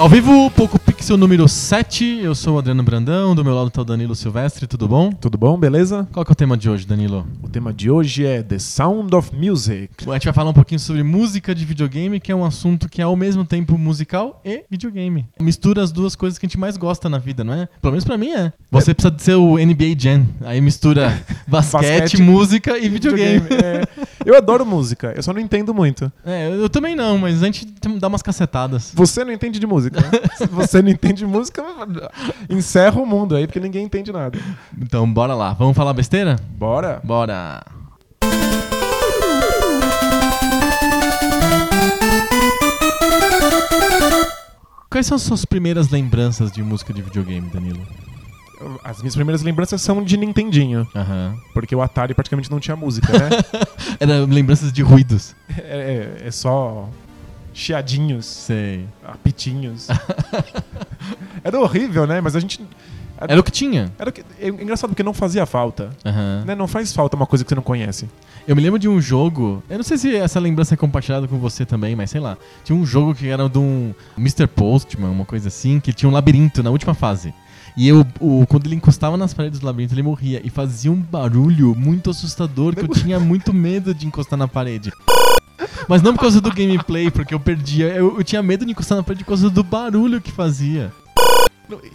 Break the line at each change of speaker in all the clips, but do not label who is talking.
Ao vivo, Pixel número 7. Eu sou o Adriano Brandão, do meu lado tá o Danilo Silvestre, tudo bom?
Tudo bom, beleza?
Qual que é o tema de hoje, Danilo?
O tema de hoje é The Sound of Music.
A gente vai falar um pouquinho sobre música de videogame, que é um assunto que é ao mesmo tempo musical e videogame. Mistura as duas coisas que a gente mais gosta na vida, não é? Pelo menos pra mim é. Você precisa de ser o NBA Jam. Aí mistura basquete, música e videogame.
É, eu adoro música, eu só não entendo muito.
É, eu também não, mas a gente dá umas cacetadas.
Você não entende de música. Se você não entende de música, encerra o mundo aí, porque ninguém entende nada.
Então, bora lá. Vamos falar besteira?
Bora?
Bora. Quais são as suas primeiras lembranças de música de videogame, Danilo?
As minhas primeiras lembranças são de Nintendinho,
Aham.
porque o Atari praticamente não tinha música, né?
Era lembranças de ruídos.
é, é- é só chiadinhos,
Sei.
apitinhos. Era horrível, né? Mas a gente.
Era o que tinha.
Era o que- é engraçado porque não fazia falta.
Aham.
Né? Não faz falta uma coisa que você não conhece.
Eu me lembro de um jogo. Eu não sei se essa lembrança é compartilhada com você também, mas sei lá. Tinha um jogo que era de um Mr. Postman, uma coisa assim, que tinha um labirinto na última fase. E eu, o, quando ele encostava nas paredes do labirinto, ele morria. E fazia um barulho muito assustador que eu tinha muito medo de encostar na parede. Mas não por causa do gameplay, porque eu perdia. Eu, eu tinha medo de encostar na parede por causa do barulho que fazia.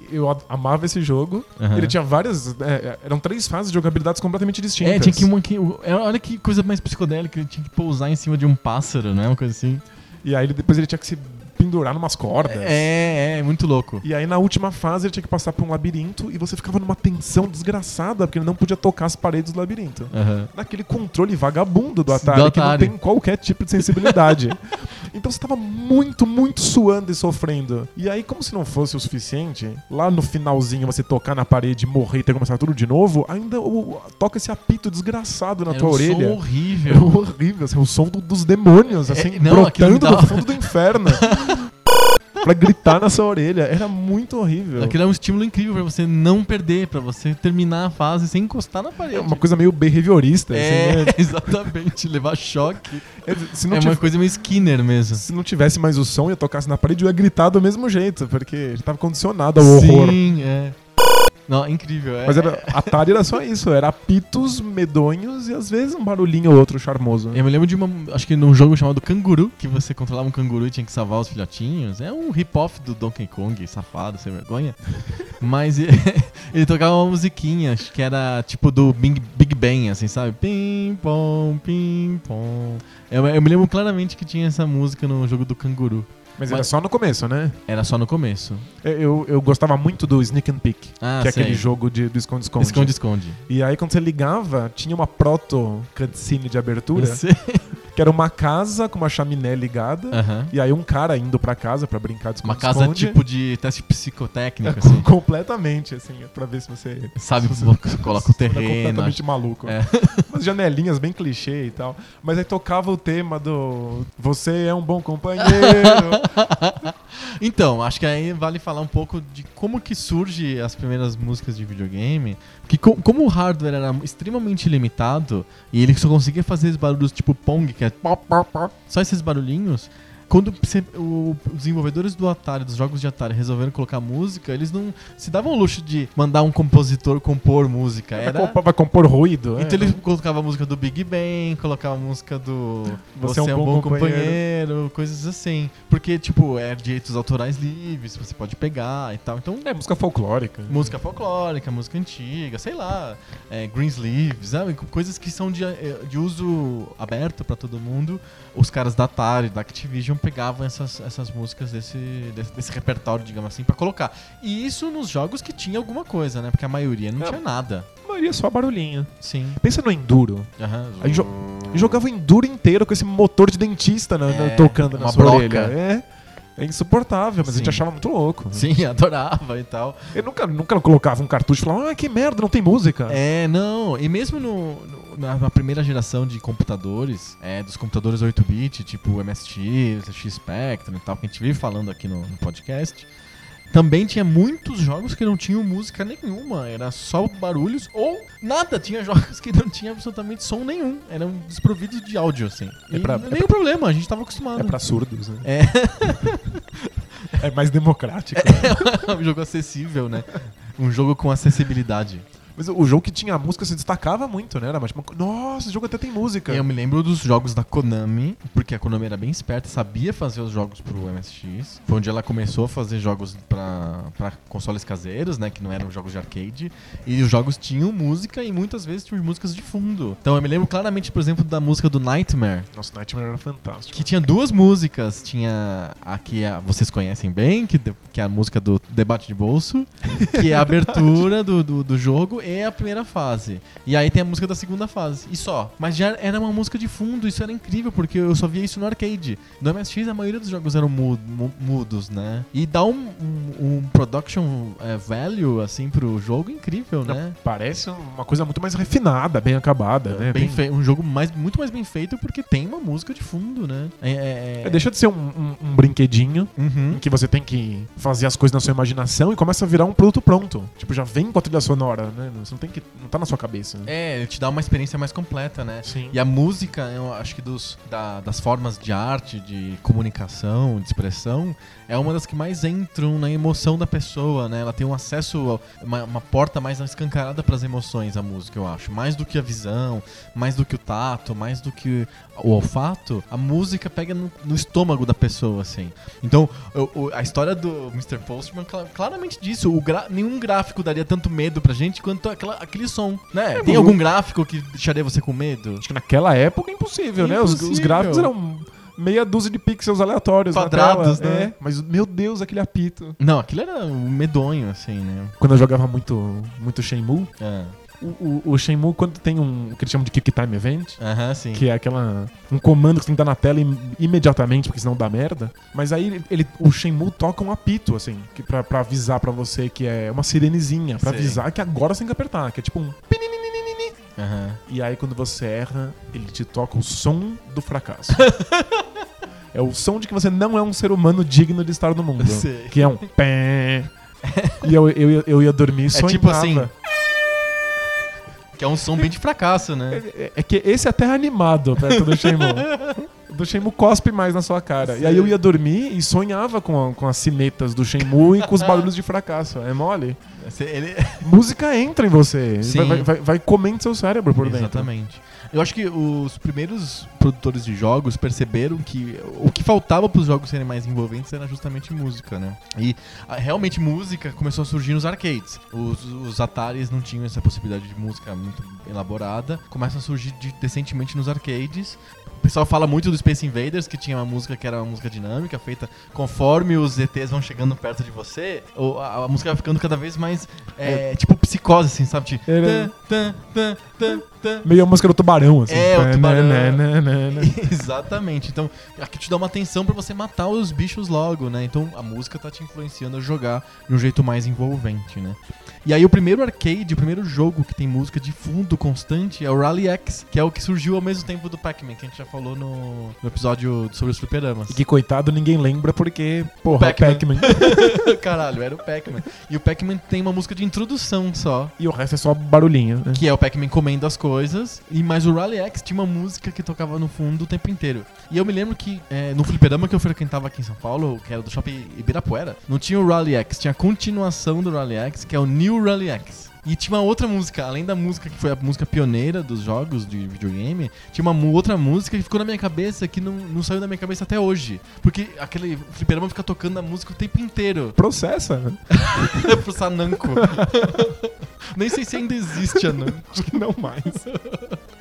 Eu amava esse jogo.
Aham.
Ele tinha várias. é, eram três fases de jogabilidades completamente distintas.
É, tinha que uma que. é, Olha que coisa mais psicodélica, ele tinha que pousar em cima de um pássaro, né? Uma coisa assim.
E aí ele- depois ele tinha que se pendurar numas cordas.
É, é, muito louco.
E aí na última fase ele tinha que passar por um labirinto e você ficava numa tensão desgraçada porque ele não podia tocar as paredes do labirinto.
Aham.
Naquele controle vagabundo do Atari,
Do
que não
Atari.
tem qualquer tipo de sensibilidade. então você tava muito, muito suando e sofrendo. E aí, como se não fosse o suficiente, lá no finalzinho você tocar na parede, morrer e ter que começar tudo de novo, ainda o- toca esse apito desgraçado na
Era
tua
um
orelha.
som
É
horrível.
horrível, assim, o som do- dos demônios,
É,
assim,
não, aquilo me
brotando
dava-
do fundo do inferno. pra gritar na sua orelha. Era muito horrível.
Aquilo é um estímulo incrível pra você não perder, pra você terminar a fase sem encostar na parede.
É uma coisa meio behaviorista,
É,
assim, né?
exatamente, levar choque.
Se não,
é
tiv-
uma coisa meio Skinner mesmo.
se não tivesse mais o som e eu tocasse na parede, eu ia gritar do mesmo jeito, porque ele tava condicionado ao horror.
Sim, é. Não, incrível. É,
Mas era, Atari era só isso, era apitos medonhos e às vezes um barulhinho ou outro charmoso.
Eu me lembro de uma. Acho que num jogo chamado Canguru, que você controlava um canguru e tinha que salvar os filhotinhos. É um rip-off do Donkey Kong, safado, sem vergonha. Mas ele, ele tocava uma musiquinha, acho que era tipo do Big, Big Bang, assim, sabe? Pim, pom, pim, pom. Eu, eu me lembro claramente que tinha essa música no jogo do Canguru.
Mas era
Mas-
só no começo, né?
Era só no começo.
Eu, eu gostava muito do Sneak and Peek,
Ah,
que é
sei.
aquele jogo de, do esconde-esconde.
Esconde, esconde.
E aí quando você ligava, tinha uma proto cutscene de abertura. Que era uma casa com uma chaminé ligada.
Aham.
E aí um cara indo pra casa pra brincar de
Uma casa tipo de teste
É,
psicotécnico, assim.
completamente, assim, pra ver se você
Sabe,
se você-
coloca o terreno.
completamente maluco.
É.
Umas janelinhas bem clichê e tal. Mas aí tocava o tema do Você é um bom companheiro.
Então, acho que aí vale falar um pouco de como que surge as primeiras músicas de videogame. Que co- como o hardware era extremamente limitado e ele só conseguia fazer esses barulhos tipo Pong, que é só esses barulhinhos. Quando você- os desenvolvedores do Atari, dos jogos de Atari, resolveram colocar música, eles não se davam o luxo de mandar um compositor compor música.
vai,
Era...
compor, vai compor ruído.
Então
é,
ele colocava a música do Big Bang, colocava a música do
Você é um bom
companheiro, coisas assim. Porque, tipo, é direitos autorais livres, você pode pegar e tal. Então,
É música folclórica.
música folclórica, música antiga, sei lá, é, Greensleeves, sabe? coisas que são de, eh, de uso aberto pra todo mundo. Os caras da Atari, da Activision pegavam essas, essas músicas desse, desse, desse repertório, digamos assim, pra colocar. E isso nos jogos que tinha alguma coisa, né? Porque a maioria não
É.
tinha nada.
A maioria só barulhinho.
Sim.
Pensa no Enduro.
Aham.
Aí jo- jogava o Enduro inteiro com esse motor de dentista na- na-
É,
tocando na sua
broca.
orelha. É. É insuportável, mas a gente
Sim.
achava muito louco.
Sim, adorava e tal.
Eu nunca, nunca colocava um cartucho e falava, ah, que merda, não tem música.
É, não, e mesmo no, no- na, na primeira geração de computadores, é, dos computadores 8-bit, tipo o MSX, o X Spectrum e tal, que a gente vive falando aqui no, no podcast, também tinha muitos jogos que não tinham música nenhuma, era só barulhos ou nada. Tinha jogos que não tinham absolutamente som nenhum, eram desprovidos de áudio, assim.
É pra-
nenhum problema, a gente tava acostumado.
É pra surdos, né?
É.
É mais democrático.
É um jogo acessível, né? Um jogo com acessibilidade.
Mas o jogo que tinha música se destacava muito, né? Era mais, tipo, nossa, esse jogo até tem música.
Eu me lembro dos jogos da Konami, porque a Konami era bem esperta, sabia fazer os jogos pro MSX. Foi onde ela começou a fazer jogos pra, pra consoles caseiros, né? Que não eram jogos de arcade. E os jogos tinham música e muitas vezes tinham músicas de fundo. Então eu me lembro claramente, por exemplo, da música do Nightmare.
Nossa, Nightmare era fantástico.
Que tinha duas músicas. Tinha a que a- vocês conhecem bem, que, de- que é a música do Debate de Bolso, que é a abertura do, do, do jogo e a primeira fase. E aí tem a música da segunda fase. E só. Mas já era uma música de fundo, isso era incrível, porque eu só via isso no arcade. No MSX a maioria dos jogos eram mu- mu- mudos, né? E dá um, um, um production eh, value, assim, pro jogo incrível, né?
Parece uma coisa muito mais refinada, bem acabada, né?
Bem fei- um jogo mais, muito mais bem feito porque tem uma música de fundo, né? É, é-
É, deixa de ser um, um- um brinquedinho
Uhum.
em que você tem que fazer as coisas na sua imaginação e começa a virar um produto pronto. Tipo, já vem com a trilha sonora, né? Você não tem que. Não tá na sua cabeça. né?
É, ele te dá uma experiência mais completa, né?
Sim.
E a música, eu acho que dos, da- das formas de arte, de comunicação, de expressão, é uma das que mais entram na emoção da pessoa, né? Ela tem um acesso, uma, uma porta mais escancarada para as emoções, a música, eu acho. Mais do que a visão, mais do que o tato, mais do que o olfato, a música pega no, no estômago da pessoa, assim. Então, o- o- a história do Mr. Postman cla- claramente disso. O gra- nenhum gráfico daria tanto medo pra gente quanto aquela- aquele som, né? Tem
mas
algum gráfico que deixaria você com medo?
Acho que naquela época é impossível, né? Os, os gráficos eram meia dúzia de pixels aleatórios
Quadrados,
tela.
né?
É, mas, meu Deus, aquele apito.
Não, aquilo era um medonho, assim, né?
Quando eu jogava muito, muito Shenmue,
É.
o, o, o Shenmue, quando tem um que eles chamam de Kick Time Event, que é aquela um comando que você tem que dar na tela im- imediatamente, porque senão dá merda. Mas aí ele, o Shenmue toca um apito, assim, que pra, pra avisar pra você que é uma sirenezinha, pra
Sei.
avisar que agora você tem que apertar, que é tipo um.
Aham.
E aí quando você erra, ele te toca o som do fracasso. é o som de que você não é um ser humano digno de estar no mundo.
Sei.
Que é um pé. E eu, eu, ia- eu ia dormir e
É tipo assim, Que é um som bem de fracasso, né?
É, é que esse é até animado perto do Shenmue. O do Shenmue cospe mais na sua cara. E aí eu ia dormir e sonhava com, a- com as cinetas do Shenmue e com os barulhos de fracasso. É mole?
Ele...
Música entra em você.
Sim.
Vai, vai, vai, vai comendo seu cérebro por dentro.
Exatamente. Eu acho que os primeiros produtores de jogos perceberam que o que faltava para os jogos serem mais envolventes era justamente música, né? E a- realmente música começou a surgir nos arcades. Os, os Ataris não tinham essa possibilidade de música muito elaborada. Começa a surgir de- decentemente nos arcades. O pessoal fala muito do Space Invaders, que tinha uma música que era uma música dinâmica, feita conforme os ETs vão chegando perto de você, ou a, a música vai ficando cada vez mais, é, tipo, psicose, assim, sabe? Tipo,
Era-
tan, tan.
Meio a música do tubarão, assim.
É, o tubarão. Exatamente. Então, aqui te dá uma atenção pra você matar os bichos logo, né? Então, a música tá te influenciando a jogar de um jeito mais envolvente, né? E aí, o primeiro arcade, o primeiro jogo que tem música de fundo constante é o Rally X, que é o que surgiu ao mesmo tempo do Pac-Man, que a gente já falou no, no episódio sobre os fliperamas.
E que coitado ninguém lembra porque, porra,
Pac-Man.
Pac-Man.
Caralho, era o Pac-Man. E o Pac-Man tem uma música de introdução só.
e o resto é só barulhinho, né?
Que é o Pac-Man comendo as coisas. E mas o Rally X tinha uma música que tocava no fundo o tempo inteiro. E eu me lembro que é, no fliperama que eu frequentava aqui em São Paulo, que era do shopping Ibirapuera, não tinha o Rally X, tinha a continuação do Rally X, que é o New Rally X. E tinha uma outra música, além da música que foi a música pioneira dos jogos de videogame, tinha uma outra música que ficou na minha cabeça que não, não saiu da minha cabeça até hoje. Porque aquele fliperama fica tocando a música o tempo inteiro.
Processa, né?
pro Sananco. Nem sei se ainda existe a Namco.
Acho que não mais.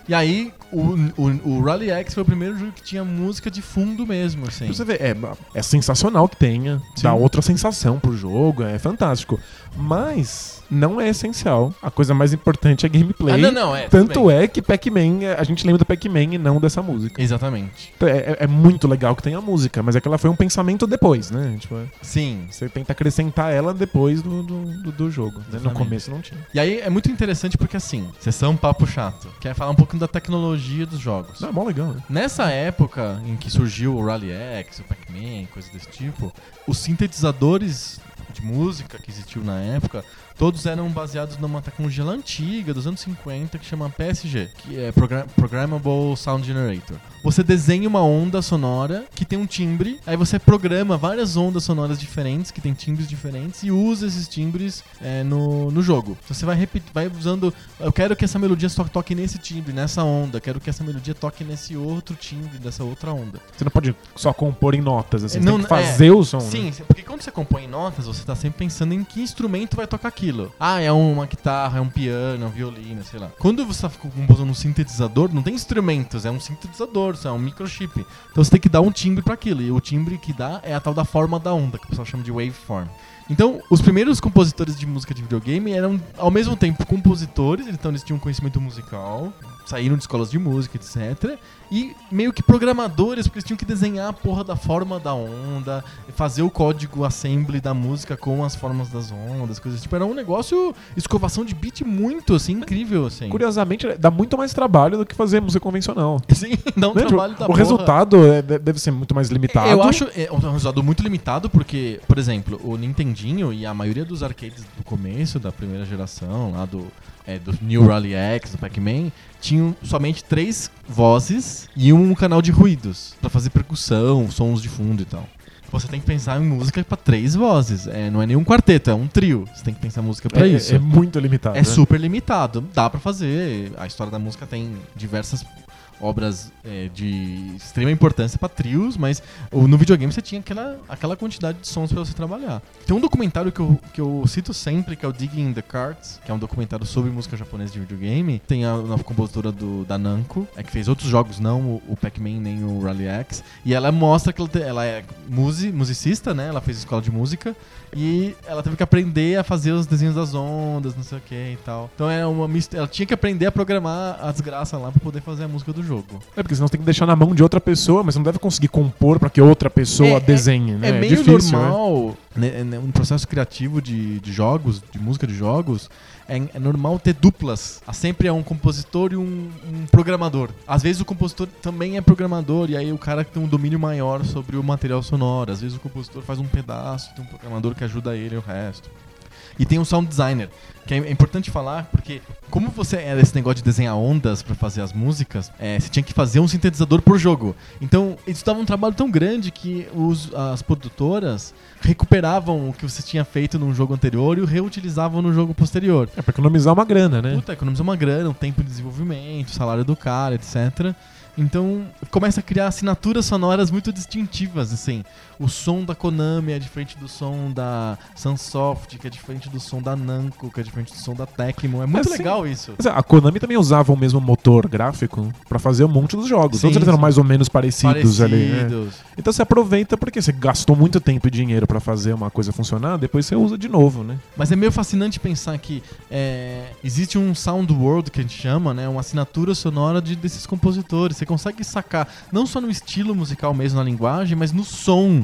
E aí, o, o, o Rally X foi o primeiro jogo que tinha música de fundo mesmo, assim.
Pra você ver, é, é sensacional que tenha. Dá
Sim.
outra sensação pro jogo, é fantástico. Mas não é essencial. A coisa mais importante é gameplay.
Ah, não, não, é.
Tanto
bem.
é que Pac-Man, é, a gente lembra do Pac-Man e não dessa música.
Exatamente.
Então, É, é- é muito legal que tenha música, mas é que ela foi um pensamento depois, né? Tipo, é-
Sim.
você tenta acrescentar ela depois do, do, do- jogo. né? No começo não tinha.
E aí é muito interessante porque, assim, sessão papo chato. Quer falar um pouquinho da tecnologia dos jogos.
Não, é mó legal, né?
Nessa época em que surgiu o Rally X, o Pac-Man, coisas desse tipo, os sintetizadores de música que existiu na época todos eram baseados numa tecnologia antiga, dos anos 50, que chama PSG, que é Program- Programmable Sound Generator. Você desenha uma onda sonora que tem um timbre, aí você programa várias ondas sonoras diferentes, que tem timbres diferentes, e usa esses timbres é, no, no jogo. Então você vai, repetir, vai usando. Eu quero que essa melodia só toque nesse timbre, nessa onda. Quero que essa melodia toque nesse outro timbre, dessa outra onda.
Você não pode só compor em notas, assim. Você
Não,
tem que fazer
é,
o som. né?
Sim, porque quando você compõe em notas, você tá sempre pensando em que instrumento vai tocar aquilo. Ah, é uma guitarra, é um piano, é um violino, sei lá. Quando você tá compondo um sintetizador, não tem instrumentos, é um sintetizador, é um microchip. Então você tem que dar um timbre para aquilo. E o timbre que dá é a tal da forma da onda, que o pessoal chama de waveform. Então, os primeiros compositores de música de videogame eram, ao mesmo tempo, compositores, então eles tinham conhecimento musical, saíram de escolas de música, etc. E meio que programadores, porque eles tinham que desenhar a porra da forma da onda, fazer o código assembly da música com as formas das ondas, coisas tipo. Era um negócio, escovação de beat muito, assim, incrível, assim.
Curiosamente, dá muito mais trabalho do que fazer música convencional.
Sim, dá um
Né?
trabalho da
o
porra.
resultado é- de- deve ser muito mais limitado.
Eu acho é um resultado muito limitado porque, por exemplo, o Nintendinho e a maioria dos arcades do começo, da primeira geração, lá do, é, do New Rally X, do Pac-Man, tinham somente três vozes e um canal de ruídos pra fazer percussão, sons de fundo e tal. Você tem que pensar em música pra três vozes. É, não é nenhum quarteto, é um trio. Você tem que pensar música pra
é,
isso.
é muito limitado.
É
né?
super limitado. Dá pra fazer. A história da música tem diversas obras é, de extrema importância pra trios, mas no videogame você tinha aquela, aquela quantidade de sons pra você trabalhar. Tem um documentário que eu, que eu cito sempre, que é o Digging in the Cards, que é um documentário sobre música japonesa de videogame. Tem a, a compositora do, da Namco, é, que fez outros jogos, não o, o Pac-Man nem o Rally X. E ela mostra que ela, ela é musi, musicista, né? Ela fez escola de música. E ela teve que aprender a fazer os desenhos das ondas, não sei o que e tal. Então é uma mist- ela tinha que aprender a programar a desgraça lá pra poder fazer a música do jogo.
É porque senão você tem que deixar na mão de outra pessoa, mas você não deve conseguir compor pra que outra pessoa
É- é-
desenhe, né?
É meio
difícil, né?
normal, né, né, um processo criativo de, de jogos, de música de jogos, é, é normal ter duplas. Há sempre é um compositor e um, um programador. Às vezes o compositor também é programador, e aí o cara tem um domínio maior sobre o material sonoro. Às vezes o compositor faz um pedaço, tem um programador que ajuda ele e o resto. E tem um sound designer, que é é importante falar porque, como você era esse negócio de desenhar ondas pra fazer as músicas, é, você tinha que fazer um sintetizador por jogo. Então, isso dava um trabalho tão grande que os- as produtoras recuperavam o que você tinha feito num jogo anterior e o reutilizavam no jogo posterior.
É pra economizar uma grana, né?
Puta, economiza uma grana, um tempo de desenvolvimento, salário do cara, etc. Então, começa a criar assinaturas sonoras muito distintivas, assim. O som da Konami é diferente do som da Sunsoft, que é diferente do som da Namco, que é diferente do som da Tecmo. É muito
É,
legal isso.
Mas a Konami também usava o mesmo motor gráfico pra fazer um monte dos jogos.
Sim,
Todos eles eram mais ou menos parecidos, ali, né?
Parecidos.
Então você aproveita porque você gastou muito tempo e dinheiro pra fazer uma coisa funcionar, depois você usa de novo, né?
Mas é meio fascinante pensar que é, existe um sound world que a gente chama, né? Uma assinatura sonora de, desses compositores. Você consegue sacar não só no estilo musical mesmo, na linguagem, mas no som,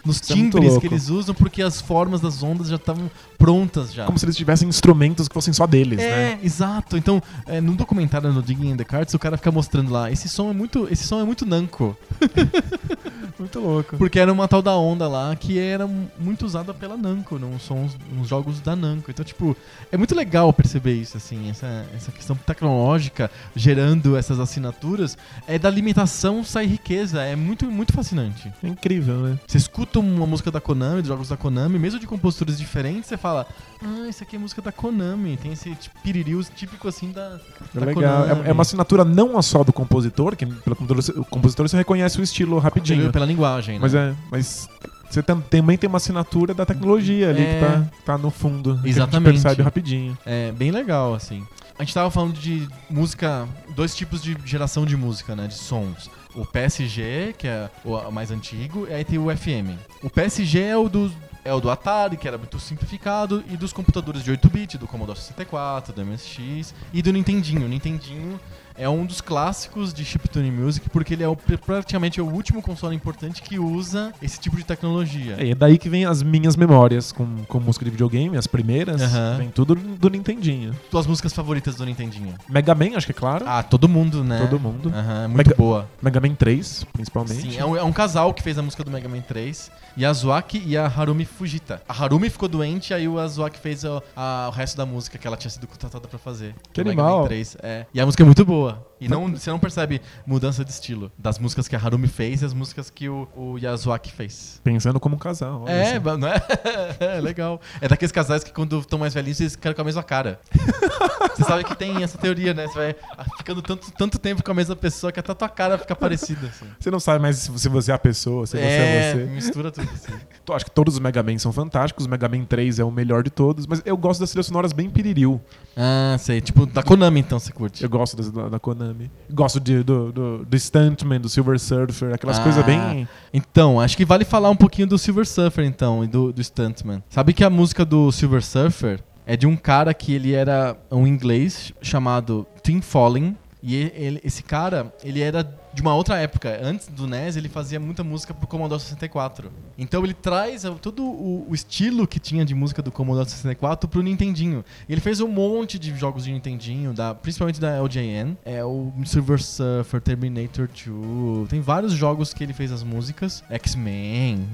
nos
Isso é
timbres
louco.
que eles usam, porque as formas das ondas já estavam prontas já.
Como se eles tivessem instrumentos que fossem só deles,
É,
né?
exato. Então, é, no documentário no Digging in the Cards, o cara fica mostrando lá, esse som é muito, esse som é muito Namco.
Muito louco.
Porque era uma tal da onda lá que era muito usada pela Namco, nos sons, nos jogos da Namco. Então, tipo, é muito legal perceber isso, assim, essa, essa questão tecnológica gerando essas assinaturas. É da limitação sai riqueza. É muito, muito fascinante.
É incrível, né?
Você escuta uma música da Konami, dos jogos da Konami, mesmo de compositores diferentes, você fala, ah, isso aqui é música da Konami. Tem esse tipo, piririu típico assim da,
É
da
legal.
Konami.
É, é uma assinatura não só do compositor, que pelo compositor, o compositor você reconhece o estilo rapidinho.
Pela linguagem, né?
Mas é. Mas você tam- também tem uma assinatura da tecnologia ali
É.
que tá, tá no fundo. que a gente
Exatamente.
percebe rapidinho.
É bem legal, assim. A gente tava falando de música, dois tipos de geração de música, né? De sons. O PSG, que é o mais antigo, e aí tem o FM. O PSG é o do, é o do Atari, que era muito simplificado, e dos computadores de 8-bit, do Commodore 64, do MSX, e do Nintendinho. O Nintendinho é um dos clássicos de chiptune music, porque ele é o- praticamente o último console importante que usa esse tipo de tecnologia.
É, e é daí que vem as minhas memórias com, com música de videogame, as primeiras.
Aham.
Vem tudo do Nintendinho.
Tuas músicas favoritas do Nintendinho?
Mega Man, acho que é claro.
Ah, todo mundo, né?
Todo mundo.
É muito
Mega-
boa.
Mega Man 3, principalmente.
Sim, é um, é um casal que fez a música do Mega Man 3. Yazuaki e a Harumi Fujita. A Harumi ficou doente, aí o Azuaki fez a- a- o resto da música que ela tinha sido contratada pra fazer.
Que animal.
Man 3, é. E a música é muito boa. E não, você não percebe mudança de estilo das músicas que a Harumi fez e as músicas que o, o Yasuaki fez.
Pensando como um casal. olha
É, ba- não é? é legal. É daqueles casais que quando estão mais velhinhos, eles ficam com a mesma cara. você sabe que tem essa teoria, né? Você vai ficando tanto, tanto tempo com a mesma pessoa que até a tua cara fica parecida. assim.
Você não sabe mais se você é a pessoa, se você
é,
é você.
mistura tudo assim.
Eu acho que todos os Mega Man são fantásticos. O Mega Man 3 é o melhor de todos, mas eu gosto das trilhas sonoras bem piririu.
Ah, sei. Tipo, da Konami, então, você curte.
Eu gosto das- da, Konami. Gosto de, do, do, do Stuntman, do Silver Surfer, aquelas
Ah.
coisas bem.
Então, acho que vale falar um pouquinho do Silver Surfer, então, e do, do Stuntman. Sabe que a música do Silver Surfer é de um cara que ele era um inglês chamado Tim Falling. E e- ele- esse cara, ele era de uma outra época. Antes do NES, ele fazia muita música pro Commodore 64. Então ele traz todo o, o estilo que tinha de música do Commodore 64 pro Nintendinho. Ele fez um monte de jogos de Nintendinho, da, principalmente da LJN. É o Silver Surfer, Terminator 2. Tem vários jogos que ele fez as músicas. X-Men.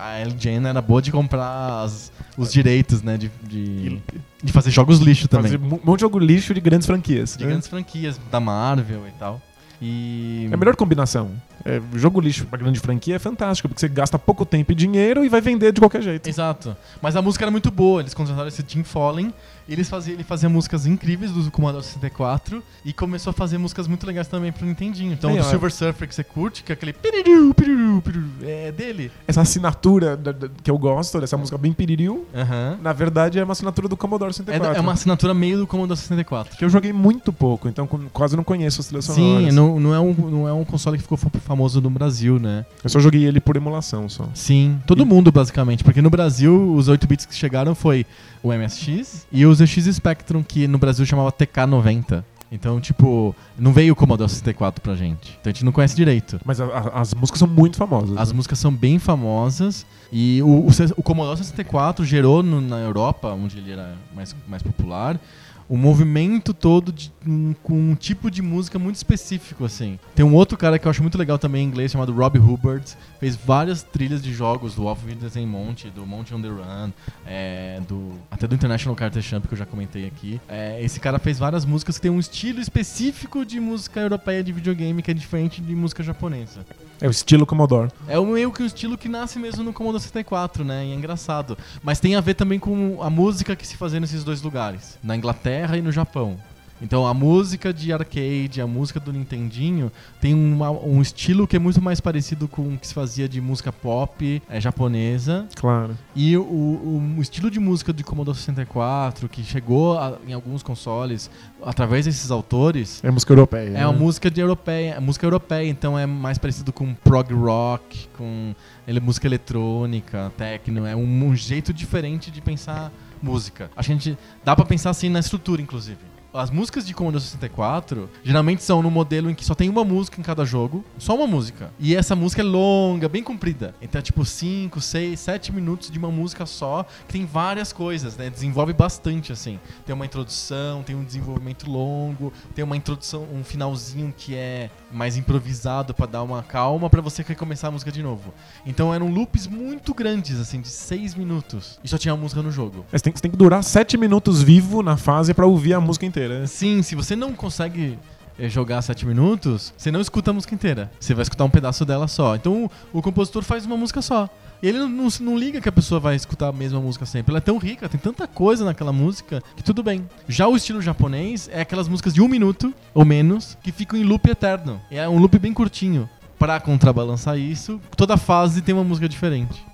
A LJN era boa de comprar as- os direitos, né? De, de, de fazer jogos lixo também.
Fazer um monte de jogo lixo de grandes franquias.
De
né?
grandes franquias, da Marvel e tal. E.
É a melhor combinação. É, jogo lixo pra grande franquia é fantástico, porque você gasta pouco tempo e dinheiro e vai vender de qualquer jeito.
Exato. Mas a música era muito boa. Eles contrataram esse Tim Fallen. E eles faziam, ele fazia músicas incríveis do Commodore 64. E começou a fazer músicas muito legais também pro Nintendinho. Então, o
ó.
Silver Surfer que você curte, que é aquele piriru, piriru, piriru, é dele.
Essa assinatura da- da- que eu gosto, dessa música bem piririu, na verdade é uma assinatura do Commodore
É,
64.
é uma assinatura meio do Commodore 64.
Que eu joguei muito pouco, então quase não conheço as trilhas
Sim, não, não, é um, não é um console que ficou fa- famoso no Brasil, né?
Eu só joguei ele por emulação só.
Sim, todo mundo basicamente, porque no Brasil os 8 bits que chegaram foi o MSX e o ZX Spectrum, que no Brasil chamava TK90. Então, tipo, não veio o Commodore 64 pra gente. Então a gente não conhece direito.
Mas a- a- as músicas são muito famosas.
As
né?
músicas são bem famosas e o, o, o Commodore 64 gerou no- na Europa, onde ele era mais, mais popular, um movimento todo de, um- com um tipo de música muito específico, assim. Tem um outro cara que eu acho muito legal também em inglês, chamado Rob Hubbard, fez várias trilhas de jogos do Wolf em Monte, do Monte on the Run, é, do, até do International Carter Champ, que eu já comentei aqui. É, esse cara fez várias músicas que tem um estilo específico de música europeia de videogame que é diferente de música japonesa.
É o estilo Commodore.
É o meio que um estilo que nasce mesmo no Commodore 64, né? E é engraçado. Mas tem a ver também com a música que se fazia nesses dois lugares, na Inglaterra e no Japão. Então a música de arcade, a música do Nintendinho tem uma- um estilo que é muito mais parecido com o que se fazia de música pop é, japonesa.
Claro.
E o, o- o estilo de música de Commodore 64, que chegou a- em alguns consoles através desses autores,
É música europeia.
é uma
né?
música de europeia, música europeia, então é mais parecido com prog rock, com ele, música eletrônica, techno, é um, um jeito diferente de pensar música. A gente dá pra pensar assim na estrutura, inclusive. As músicas de Commodore 64 geralmente são no modelo em que só tem uma música em cada jogo, só uma música. E essa música é longa, bem comprida. Então é tipo 5, 6, 7 minutos de uma música só, que tem várias coisas, né? Desenvolve bastante assim. Tem uma introdução, tem um desenvolvimento longo, tem uma introdução, um finalzinho que é mais improvisado pra dar uma calma pra você recomeçar a música de novo. Então eram loops muito grandes, assim, de 6 minutos. E só tinha a música no jogo.
Mas tem, você tem que durar sete minutos vivo na fase pra ouvir a música inteira.
Sim, se você não consegue eh, jogar 7 minutos, você não escuta a música inteira. Você vai escutar um pedaço dela só. Então o, o compositor faz uma música só. E ele não, não, não liga que a pessoa vai escutar a mesma música sempre. Ela é tão rica, tem tanta coisa naquela música que tudo bem. Já o estilo japonês é aquelas músicas de um minuto ou menos que ficam em loop eterno. É um loop bem curtinho. Pra contrabalançar isso, toda fase tem uma música diferente.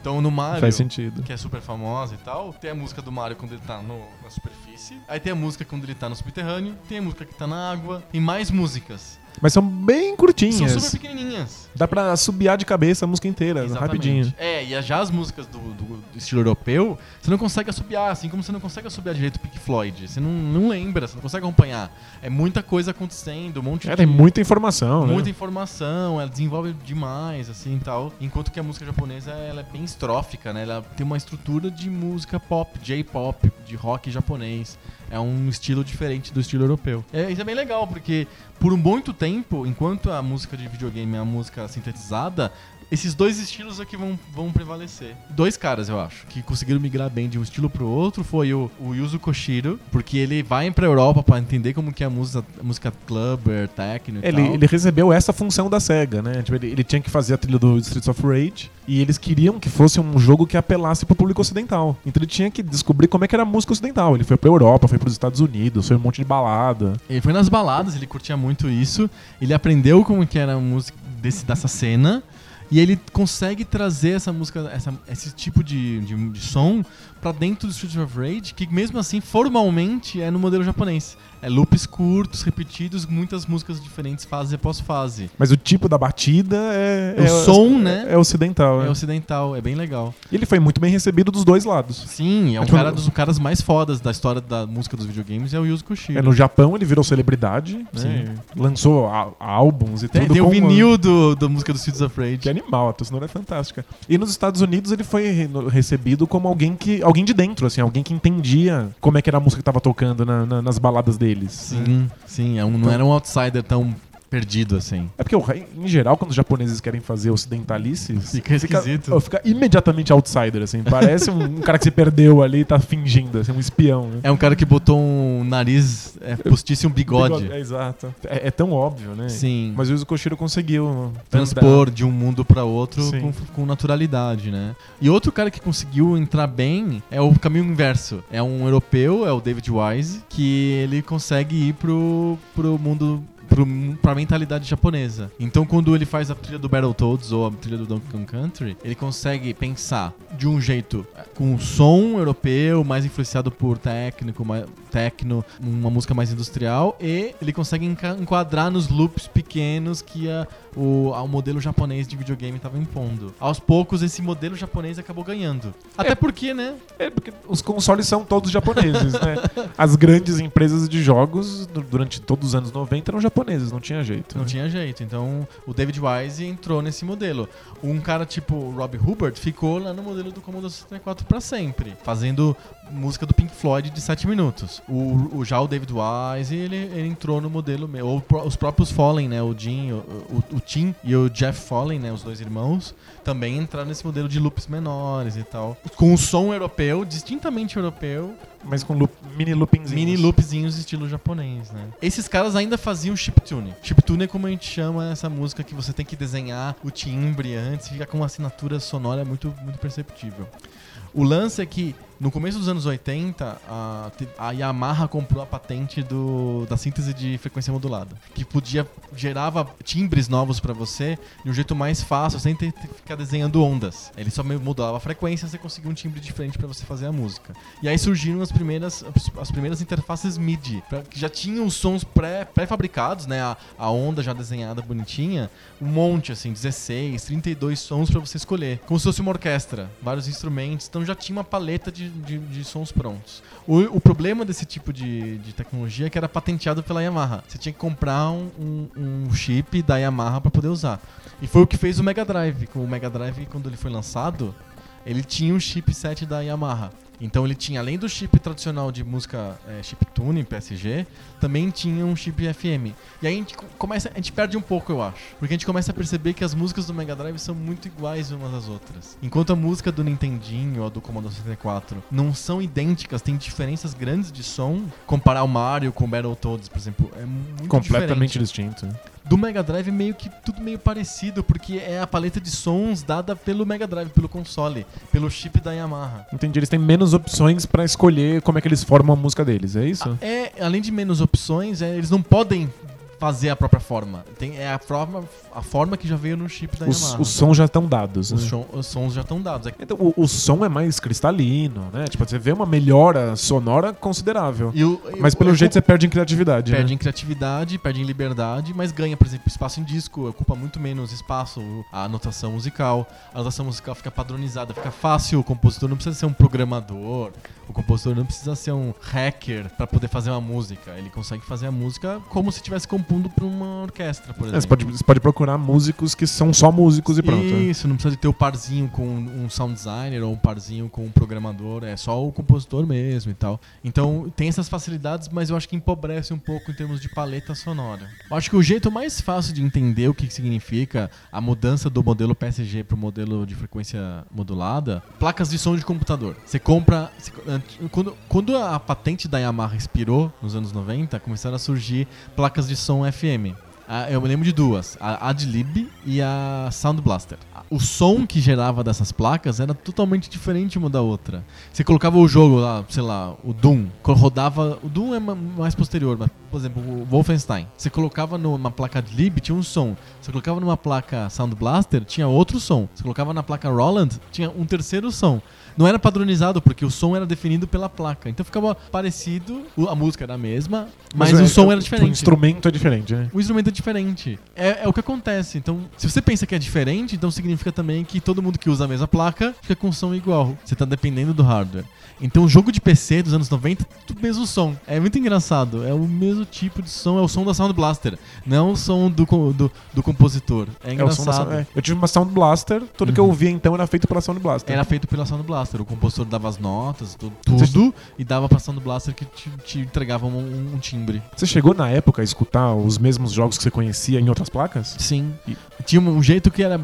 Então no Mario
Faz sentido.
que é super famosa e tal. Tem a música do Mario quando ele tá no- na superfície. Aí tem a música quando ele tá no subterrâneo. Tem a música que tá na água. Tem mais músicas.
Mas são bem curtinhas.
São super pequenininhas.
Dá pra subiar de cabeça a música inteira, rapidinho.
É, e já as músicas do, do- do estilo europeu, você não consegue assobiar, assim como você não consegue assobiar direito o Pink Floyd. Você não, não lembra, você não consegue acompanhar. É muita coisa acontecendo, um monte
É,
de...
tem muita informação, né?
Muita informação, ela desenvolve demais, assim e tal. Enquanto que a música japonesa ela é bem estrófica, né? Ela tem uma estrutura de música pop, J-pop, de rock japonês. É um estilo diferente do estilo europeu. É, isso é bem legal, porque por muito tempo, enquanto a música de videogame é uma música sintetizada, esses dois estilos aqui vão, vão prevalecer. Dois caras, eu acho, que conseguiram migrar bem de um estilo pro outro foi o, o Yuzo Koshiro, porque ele vai pra Europa pra entender como que é a música, a música clubber, techno e
Ele,
tal.
ele recebeu essa função da SEGA, né? Tipo, ele, ele tinha que fazer a trilha do Streets of Rage e eles queriam que fosse um jogo que apelasse pro público ocidental. Então ele tinha que descobrir como é que era a música ocidental. Ele foi pra Europa, foi pros Estados Unidos, foi um monte de balada.
Ele foi nas baladas, ele curtia muito isso. Ele aprendeu como que era a música desse, dessa cena. E ele consegue trazer essa música, essa- esse tipo de, de, de som pra dentro do Streets of Rage, que mesmo assim, formalmente, é no modelo japonês. É loops curtos, repetidos, muitas músicas diferentes, fase após fase.
Mas o tipo da batida é.
O som, né?
É ocidental.
É
é.
ocidental, é bem legal.
E ele foi muito bem recebido dos dois lados.
Sim, é um
tipo,
cara dos caras mais fodas da história da música dos videogames, é o Yuzo Koshiro.
É, no Japão ele virou celebridade, né? lançou á- álbuns e
Tem,
tudo.
tem o vinil do, da música do Streets of Rage.
Que é animal, a trilha sonora é fantástica. E nos Estados Unidos ele foi re- recebido como alguém que alguém de dentro, assim, alguém que entendia como é que era a música que tava tocando na- na- nas baladas deles.
Sim, sim, é um- não era um outsider tão perdido assim.
É porque, em geral, quando os japoneses querem fazer ocidentalices,
Fica esquisito.
Fica, imediatamente outsider, assim. Parece um, um cara que se perdeu ali e tá fingindo, assim, um espião. Né?
É um cara que botou um nariz é, postiço e um bigode.
É, exato. É, é tão óbvio, né?
Sim.
Mas o Yuzo Koshiro conseguiu
transpor de um mundo pra outro com, com naturalidade, né? E outro cara que conseguiu entrar bem é o caminho inverso. É um europeu, é o David Wise, que ele consegue ir pro, pro mundo pro, pra mentalidade japonesa. Então, quando ele faz a trilha do Battletoads ou a trilha do Donkey Kong Country, ele consegue pensar de um jeito eh, com um som europeu, mais influenciado por técnico, mais, techno, uma música mais industrial, e ele consegue enquadrar nos loops pequenos que a, o, a- o modelo japonês de videogame estava impondo. Aos poucos, esse modelo japonês acabou ganhando. Até porque, né?
É, porque os consoles são todos japoneses, né? As grandes empresas de jogos, du- durante todos os anos 90, eram japoneses, não tinha jeito.
Não
né?
tinha jeito. Então, o David Wise entrou nesse modelo. Um cara tipo Rob Hubbard ficou lá no modelo do Commodore 64 pra sempre, fazendo música do Pink Floyd de 7 minutos. O, o- já o David Wise, ele, ele entrou no modelo meu. Ou os próprios Fallen, né? O Jim, o, o, o Tim e o Jeff Fallen, né? Os dois irmãos, também entraram nesse modelo de loops menores e tal. Com o som europeu, distintamente europeu,
Mas com loop- mini loopingzinhos.
Mini loopzinhos estilo japonês, né? Esses caras ainda faziam chiptune. Chiptune é como a gente chama essa música que você tem que desenhar o timbre antes, fica com uma assinatura sonora muito, muito perceptível. O lance é que no começo dos anos 80, a, a Yamaha comprou a patente do, da síntese de frequência modulada, que podia gerava timbres novos pra você de um jeito mais fácil, sem ter que ficar desenhando ondas. Ele só modulava a frequência, você conseguia um timbre diferente pra você fazer a música. E aí surgiram as primeiras, as primeiras interfaces MIDI, pra- que já tinham sons pré- pré-fabricados, né? A, a onda já desenhada bonitinha, um monte, assim, 16, 32 sons pra você escolher. Como se fosse uma orquestra, vários instrumentos, então já tinha uma paleta de, de, de sons prontos. O, o problema desse tipo de, de tecnologia é que era patenteado pela Yamaha. Você tinha que comprar um, um- um chip da Yamaha pra poder usar. E foi o que fez o Mega Drive. O Mega Drive, quando ele foi lançado, ele tinha um chipset da Yamaha. Então ele tinha, além do chip tradicional de música é, chiptune, PSG, também tinha um chip FM. E aí a gente co- começa, a gente perde um pouco, eu acho. Porque a gente começa a perceber que as músicas do Mega Drive são muito iguais umas às outras. Enquanto a música do Nintendinho ou do Commodore 64 não são idênticas, tem diferenças grandes de som. Comparar o Mario com o Battletoads, por exemplo, é muito
Completamente
diferente.
distinto.
Do Mega Drive é meio que tudo meio parecido, porque é a paleta de sons dada pelo Mega Drive, pelo console, pelo chip da Yamaha.
Entendi. Eles têm menos opções pra escolher como é que eles formam a música deles, é isso?
É, além de menos opções, é, eles não podem fazer a própria forma. Tem, é a forma, a forma que já veio no chip da
os,
Yamaha.
os sons já estão dados.
Os
né?
chon- os sons já estão dados. É-
Então, o, o som é mais cristalino, né? Tipo, você vê uma melhora sonora considerável. Mas pelo
eu-
jeito você perde em criatividade,
Perde
né?
em criatividade, perde em liberdade, mas ganha, por exemplo, espaço em disco, ocupa muito menos espaço, a anotação musical. A anotação musical fica padronizada, fica fácil, o compositor não precisa ser um programador O compositor não precisa ser um hacker pra poder fazer uma música. Ele consegue fazer a música como se estivesse compondo pra uma orquestra, por
É,
exemplo.
você, pode, você pode procurar músicos que são só músicos e pronto. né?
Isso, não precisa de ter o parzinho com um sound designer ou um parzinho com um programador, é só o compositor mesmo e tal. Então tem essas facilidades, mas eu acho que empobrece um pouco em termos de paleta sonora. Eu acho que o jeito mais fácil de entender o que que significa a mudança do modelo PSG para o modelo de frequência modulada, placas de som de computador. Você compra. você- quando, quando a patente da Yamaha expirou nos anos 90, começaram a surgir placas de som FM. Eu me lembro de duas, a Adlib e a Sound Blaster. O som que gerava dessas placas era totalmente diferente uma da outra. Você colocava o jogo lá, sei lá, o Doom, rodava. O Doom é ma- mais posterior, mas, por exemplo, o Wolfenstein. Você colocava numa placa Adlib, tinha um som. Você colocava numa placa Sound Blaster, tinha outro som. Você colocava na placa Roland, tinha um terceiro som. Não era padronizado, porque o som era definido pela placa. Então ficava parecido, a música era a mesma, mas,
é-
o som
é-
era diferente.
O instrumento é diferente, né?
O instrumento é diferente. É, é o que acontece. Então, se você pensa que é diferente, então significa também que todo mundo que usa a mesma placa fica com som igual. Você tá dependendo do hardware. Então, o jogo de PC dos anos 90, tudo mesmo som. É muito engraçado. É o mesmo tipo de som, é o som da Sound Blaster, não o som do, do, do compositor. É
É da
engraçado.
É. Eu tive uma Sound Blaster, tudo que eu
Uhum.
ouvia então era feito pela Sound Blaster.
Era feito pela Sound Blaster. O compositor dava as notas, tu- tudo, e dava pra Sound Blaster que te, te entregava um, um timbre.
Você chegou na época a escutar os mesmos jogos que você conhecia em outras placas?
Sim.
E-
Tinha um jeito que era.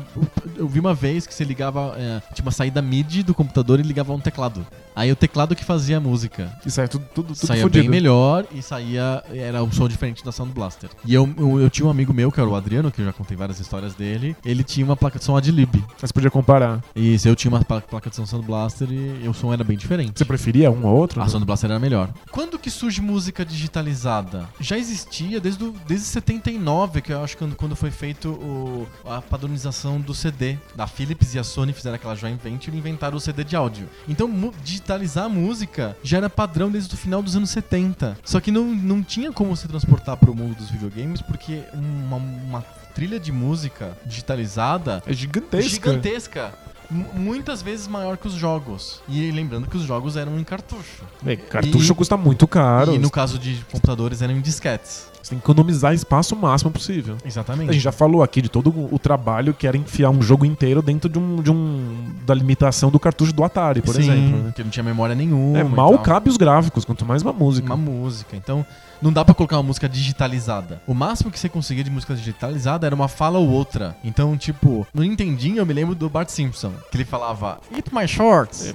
Eu vi uma vez que você ligava. é, tinha uma saída MIDI do computador e ligava um teclado. Aí o teclado que fazia a música.
E saia tudo, tudo, tudo
saía
fodido.
bem melhor e saía. Era um som diferente da Sound Blaster. E eu, eu, eu tinha um amigo meu, que era o Adriano, que eu já contei várias histórias dele. Ele tinha uma placa de som Adlib.
Mas podia comparar.
E eu tinha uma pla- placa de som Sound Blaster e o som era bem diferente.
Você preferia um ou outro?
A Sound Blaster era melhor. Quando que surge música digitalizada? Já existia desde, o- desde 79, que eu acho que quando, foi feito o- a padronização do CD. Da Philips e a Sony fizeram aquela joint venture e inventaram o CD de áudio. Então, digitalizar a música já era padrão desde o final dos anos 70. Só que não, não tinha como se transportar para o mundo dos videogames, porque uma, uma trilha de música digitalizada
É gigantesca.
gigantesca. Mu- Muitas vezes maior que os jogos. E lembrando que os jogos eram em cartucho.
É, cartucho
E-
custa muito caro.
E no caso de computadores eram em disquetes.
Você tem que economizar espaço o máximo possível.
Exatamente.
A gente já falou aqui de todo o trabalho que era enfiar um jogo inteiro dentro de um, de um da limitação do cartucho do Atari, por
Sim,
exemplo. né?
Que não tinha memória nenhuma.
É, mal cabe os gráficos, quanto mais uma música.
Uma música. Então, não dá pra colocar uma música digitalizada. O máximo que você conseguia de música digitalizada era uma fala ou outra. Então, tipo, no Nintendinho eu me lembro do Bart Simpson, que ele falava Eat my shorts.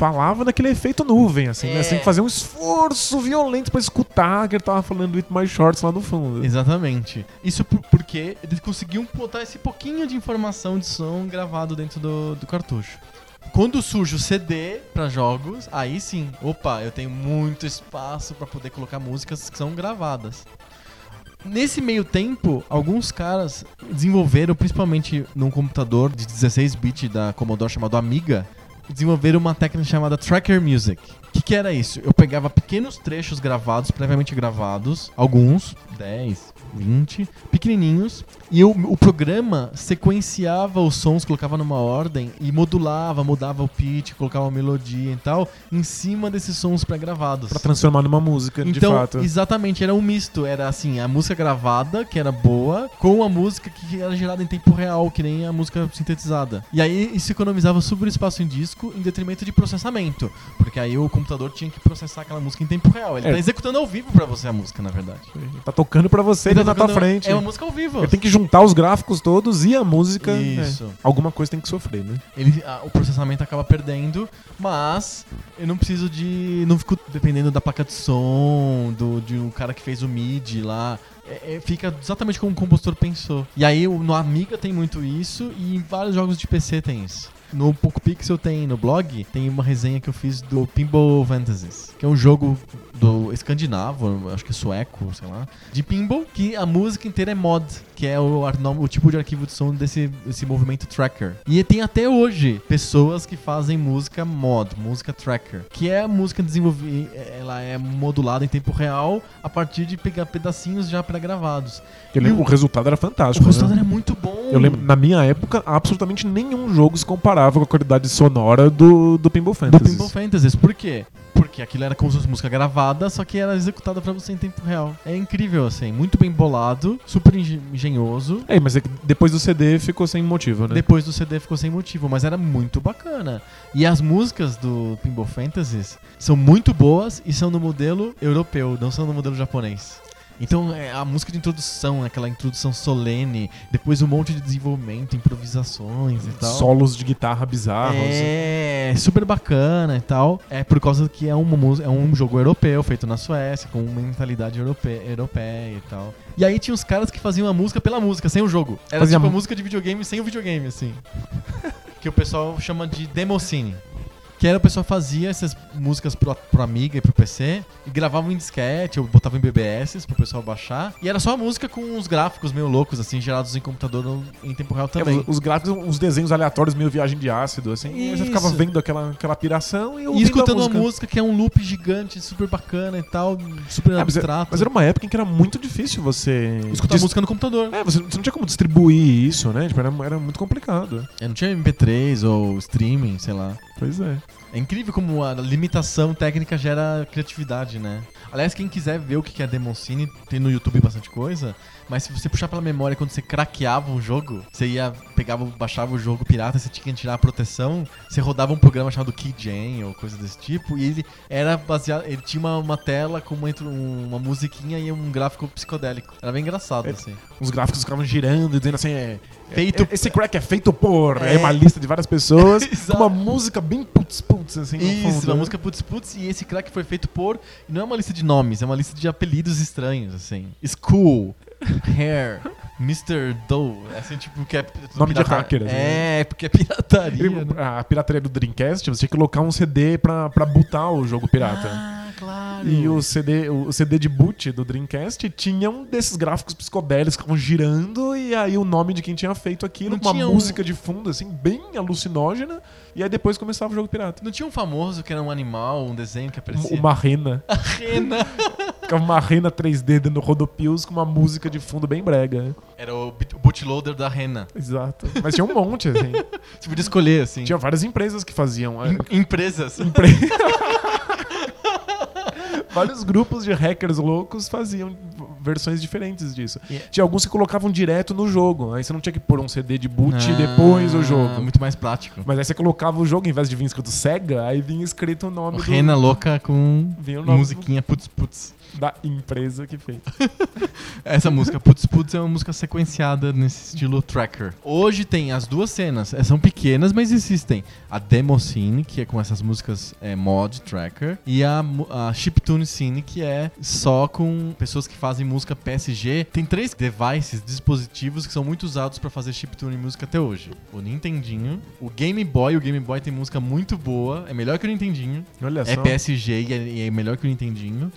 Falava naquele efeito nuvem, assim, né?
É.
Você tem que fazer um esforço violento pra escutar que ele tava falando With My Shorts lá no fundo.
Exatamente. Isso por- porque eles conseguiam botar esse pouquinho de informação de som gravado dentro do, do cartucho. Quando surge o CD pra jogos, aí sim, opa, eu tenho muito espaço pra poder colocar músicas que são gravadas. Nesse meio tempo, alguns caras desenvolveram, principalmente num computador de 16 bits da Commodore chamado Amiga, desenvolveram uma técnica chamada Tracker Music. O que, que era isso? Eu pegava pequenos trechos gravados, previamente gravados, alguns, 10, 20, pequenininhos, e eu, o programa sequenciava os sons, colocava numa ordem e modulava, mudava o pitch, colocava uma melodia e tal, em cima desses sons pré-gravados.
Pra transformar numa música, de
Então,
fato.
exatamente, era um misto. Era assim, a música gravada, que era boa, com a música que era gerada em tempo real, que nem a música sintetizada. E aí isso economizava super espaço em disco em detrimento de processamento. Porque aí o computador tinha que processar aquela música em tempo real. Ele
É.
tá executando ao vivo pra você a música, na verdade.
Tá tocando pra você, ele Tá na
tá
tua
tocando-
frente.
É uma música ao vivo.
Ele tem que juntar os gráficos todos e a música.
Isso.
é. Alguma coisa tem que sofrer, né?
Ele, a- o processamento acaba perdendo, mas eu não preciso de. Não fico dependendo da placa de som, do, de um cara que fez o MIDI lá. É- é- fica exatamente como o compositor pensou. E aí no Amiga tem muito isso e em vários jogos de PC tem isso. No Poco Pixel tem no blog, tem uma resenha que eu fiz do Pinball Fantasies, que é um jogo do escandinavo, acho que é sueco, sei lá, de pinball, que a música inteira é mod, que é o, o tipo de arquivo de som desse, desse movimento tracker. E tem até hoje pessoas que fazem música mod, música tracker, que é a música desenvolvida, ela é modulada em tempo real a partir de pegar pedacinhos já pré-gravados.
Eu lembro,
o-
o resultado era
O
fantástico.
resultado
né?
era muito bom.
Eu lembro, na minha época, absolutamente nenhum jogo se comparava com a qualidade sonora do, do Pinball
do
Fantasy.
Pinball Fantasies. Por quê? Porque aquilo era como se fosse música gravada, só que era executada pra você em tempo real. É incrível, assim, muito bem bolado, super engen- engenhoso.
É, mas é que depois do CD ficou sem motivo, né?
Depois do CD ficou sem motivo, mas era muito bacana. E as músicas do Pinball Fantasies são muito boas e são no modelo europeu, não são no modelo japonês. Então é, a música de introdução, aquela introdução solene, depois um monte de desenvolvimento, improvisações e tal.
Solos de guitarra bizarros.
É, super bacana e tal. É por causa que é, uma, é um jogo europeu, feito na Suécia, com uma mentalidade europe- europeia e tal. E aí tinha os caras que faziam a música pela música, sem o jogo. Era
Fazia
tipo a música de videogame sem o videogame, assim. que o pessoal chama de democine. Que era o pessoal fazia essas músicas pro, pro Amiga e pro PC e gravavam em disquete ou botavam em BBS pro pessoal baixar. E era só a música com uns gráficos meio loucos, assim, gerados em computador no- em tempo real
É,
também.
os, os gráficos, os desenhos aleatórios, meio viagem de ácido, assim. E aí você ficava
Isso.
vendo aquela, aquela piração e
E
ouvindo
escutando
a música.
uma música que é um loop gigante, super bacana e tal, super
É, é-
abstrato.
mas era uma época em que era muito difícil você.
Escutar
dis-
música no computador.
É, você, você não tinha como distribuir isso, né? Tipo, era, era muito complicado.
É, não tinha MP3 ou streaming, sei lá.
Pois é.
É incrível como a limitação técnica gera criatividade, né? Aliás, quem quiser ver o que é Demoncine, tem no YouTube bastante coisa. Mas se você puxar pela memória, quando você craqueava um jogo, você ia, pegava, baixava o jogo pirata, você tinha que tirar a proteção, você rodava um programa chamado Keygen ou coisa desse tipo, e ele era baseado. Ele tinha uma, uma tela com uma, uma musiquinha e um gráfico psicodélico. Era bem engraçado,
É,
assim.
Os gráficos ficavam girando, dizendo assim, é.
Feito-
é- Esse crack é feito por. É,
É.
uma lista de várias pessoas. com uma música bem putz putz, assim.
Isso, uma
né?
música putz putz, e esse crack foi feito por. Não é uma lista de nomes, é uma lista de apelidos estranhos, assim. School, Hair, Mr. Doe. É assim, tipo, que é.
Nome de hacker, assim,
É, porque é pirataria.
Ele-
né?
A pirataria do Dreamcast, você tinha que colocar um CD pra, pra bootar o jogo pirata.
Ah, claro.
E o CD, o CD de boot do Dreamcast tinha um desses gráficos psicodélicos que estavam girando e aí o nome de quem tinha feito aquilo,
Não
com uma
tinha um-
música de fundo, assim, bem alucinógena, e aí depois começava o jogo pirata.
Não tinha um famoso que era um animal, um desenho que aparecia?
Uma rena.
A rena.
Ficava uma rena 3D dando rodopios com uma música de fundo bem brega.
Era o bootloader da rena.
Exato. Mas tinha um monte, assim.
Você podia escolher, assim.
Tinha várias empresas que faziam. é,
Em- Empresas.
empre- Vários grupos de hackers loucos faziam versões diferentes disso.
Yeah.
Tinha alguns que colocavam direto no jogo. Aí você não tinha que pôr um CD de boot
Ah,
depois o jogo.
Muito mais prático.
Mas aí você colocava o jogo, em vez de vir escrito Sega, aí vinha escrito o nome do,
Rena louca com
o
musiquinha putz putz.
da empresa que fez.
Essa música Putz Putz é uma música sequenciada nesse estilo tracker. Hoje tem as duas cenas, eh, são pequenas, mas existem. A Demo Scene, que é com essas músicas eh, mod tracker, e a, a Chiptune Scene, que é só com pessoas que fazem música PSG. Tem três devices, dispositivos que são muito usados para fazer chiptune música até hoje. O Nintendinho, o Game Boy, o Game Boy tem música muito boa, é melhor que o Nintendinho.
Olha
É
só.
PSG e é, e é melhor que o Nintendinho.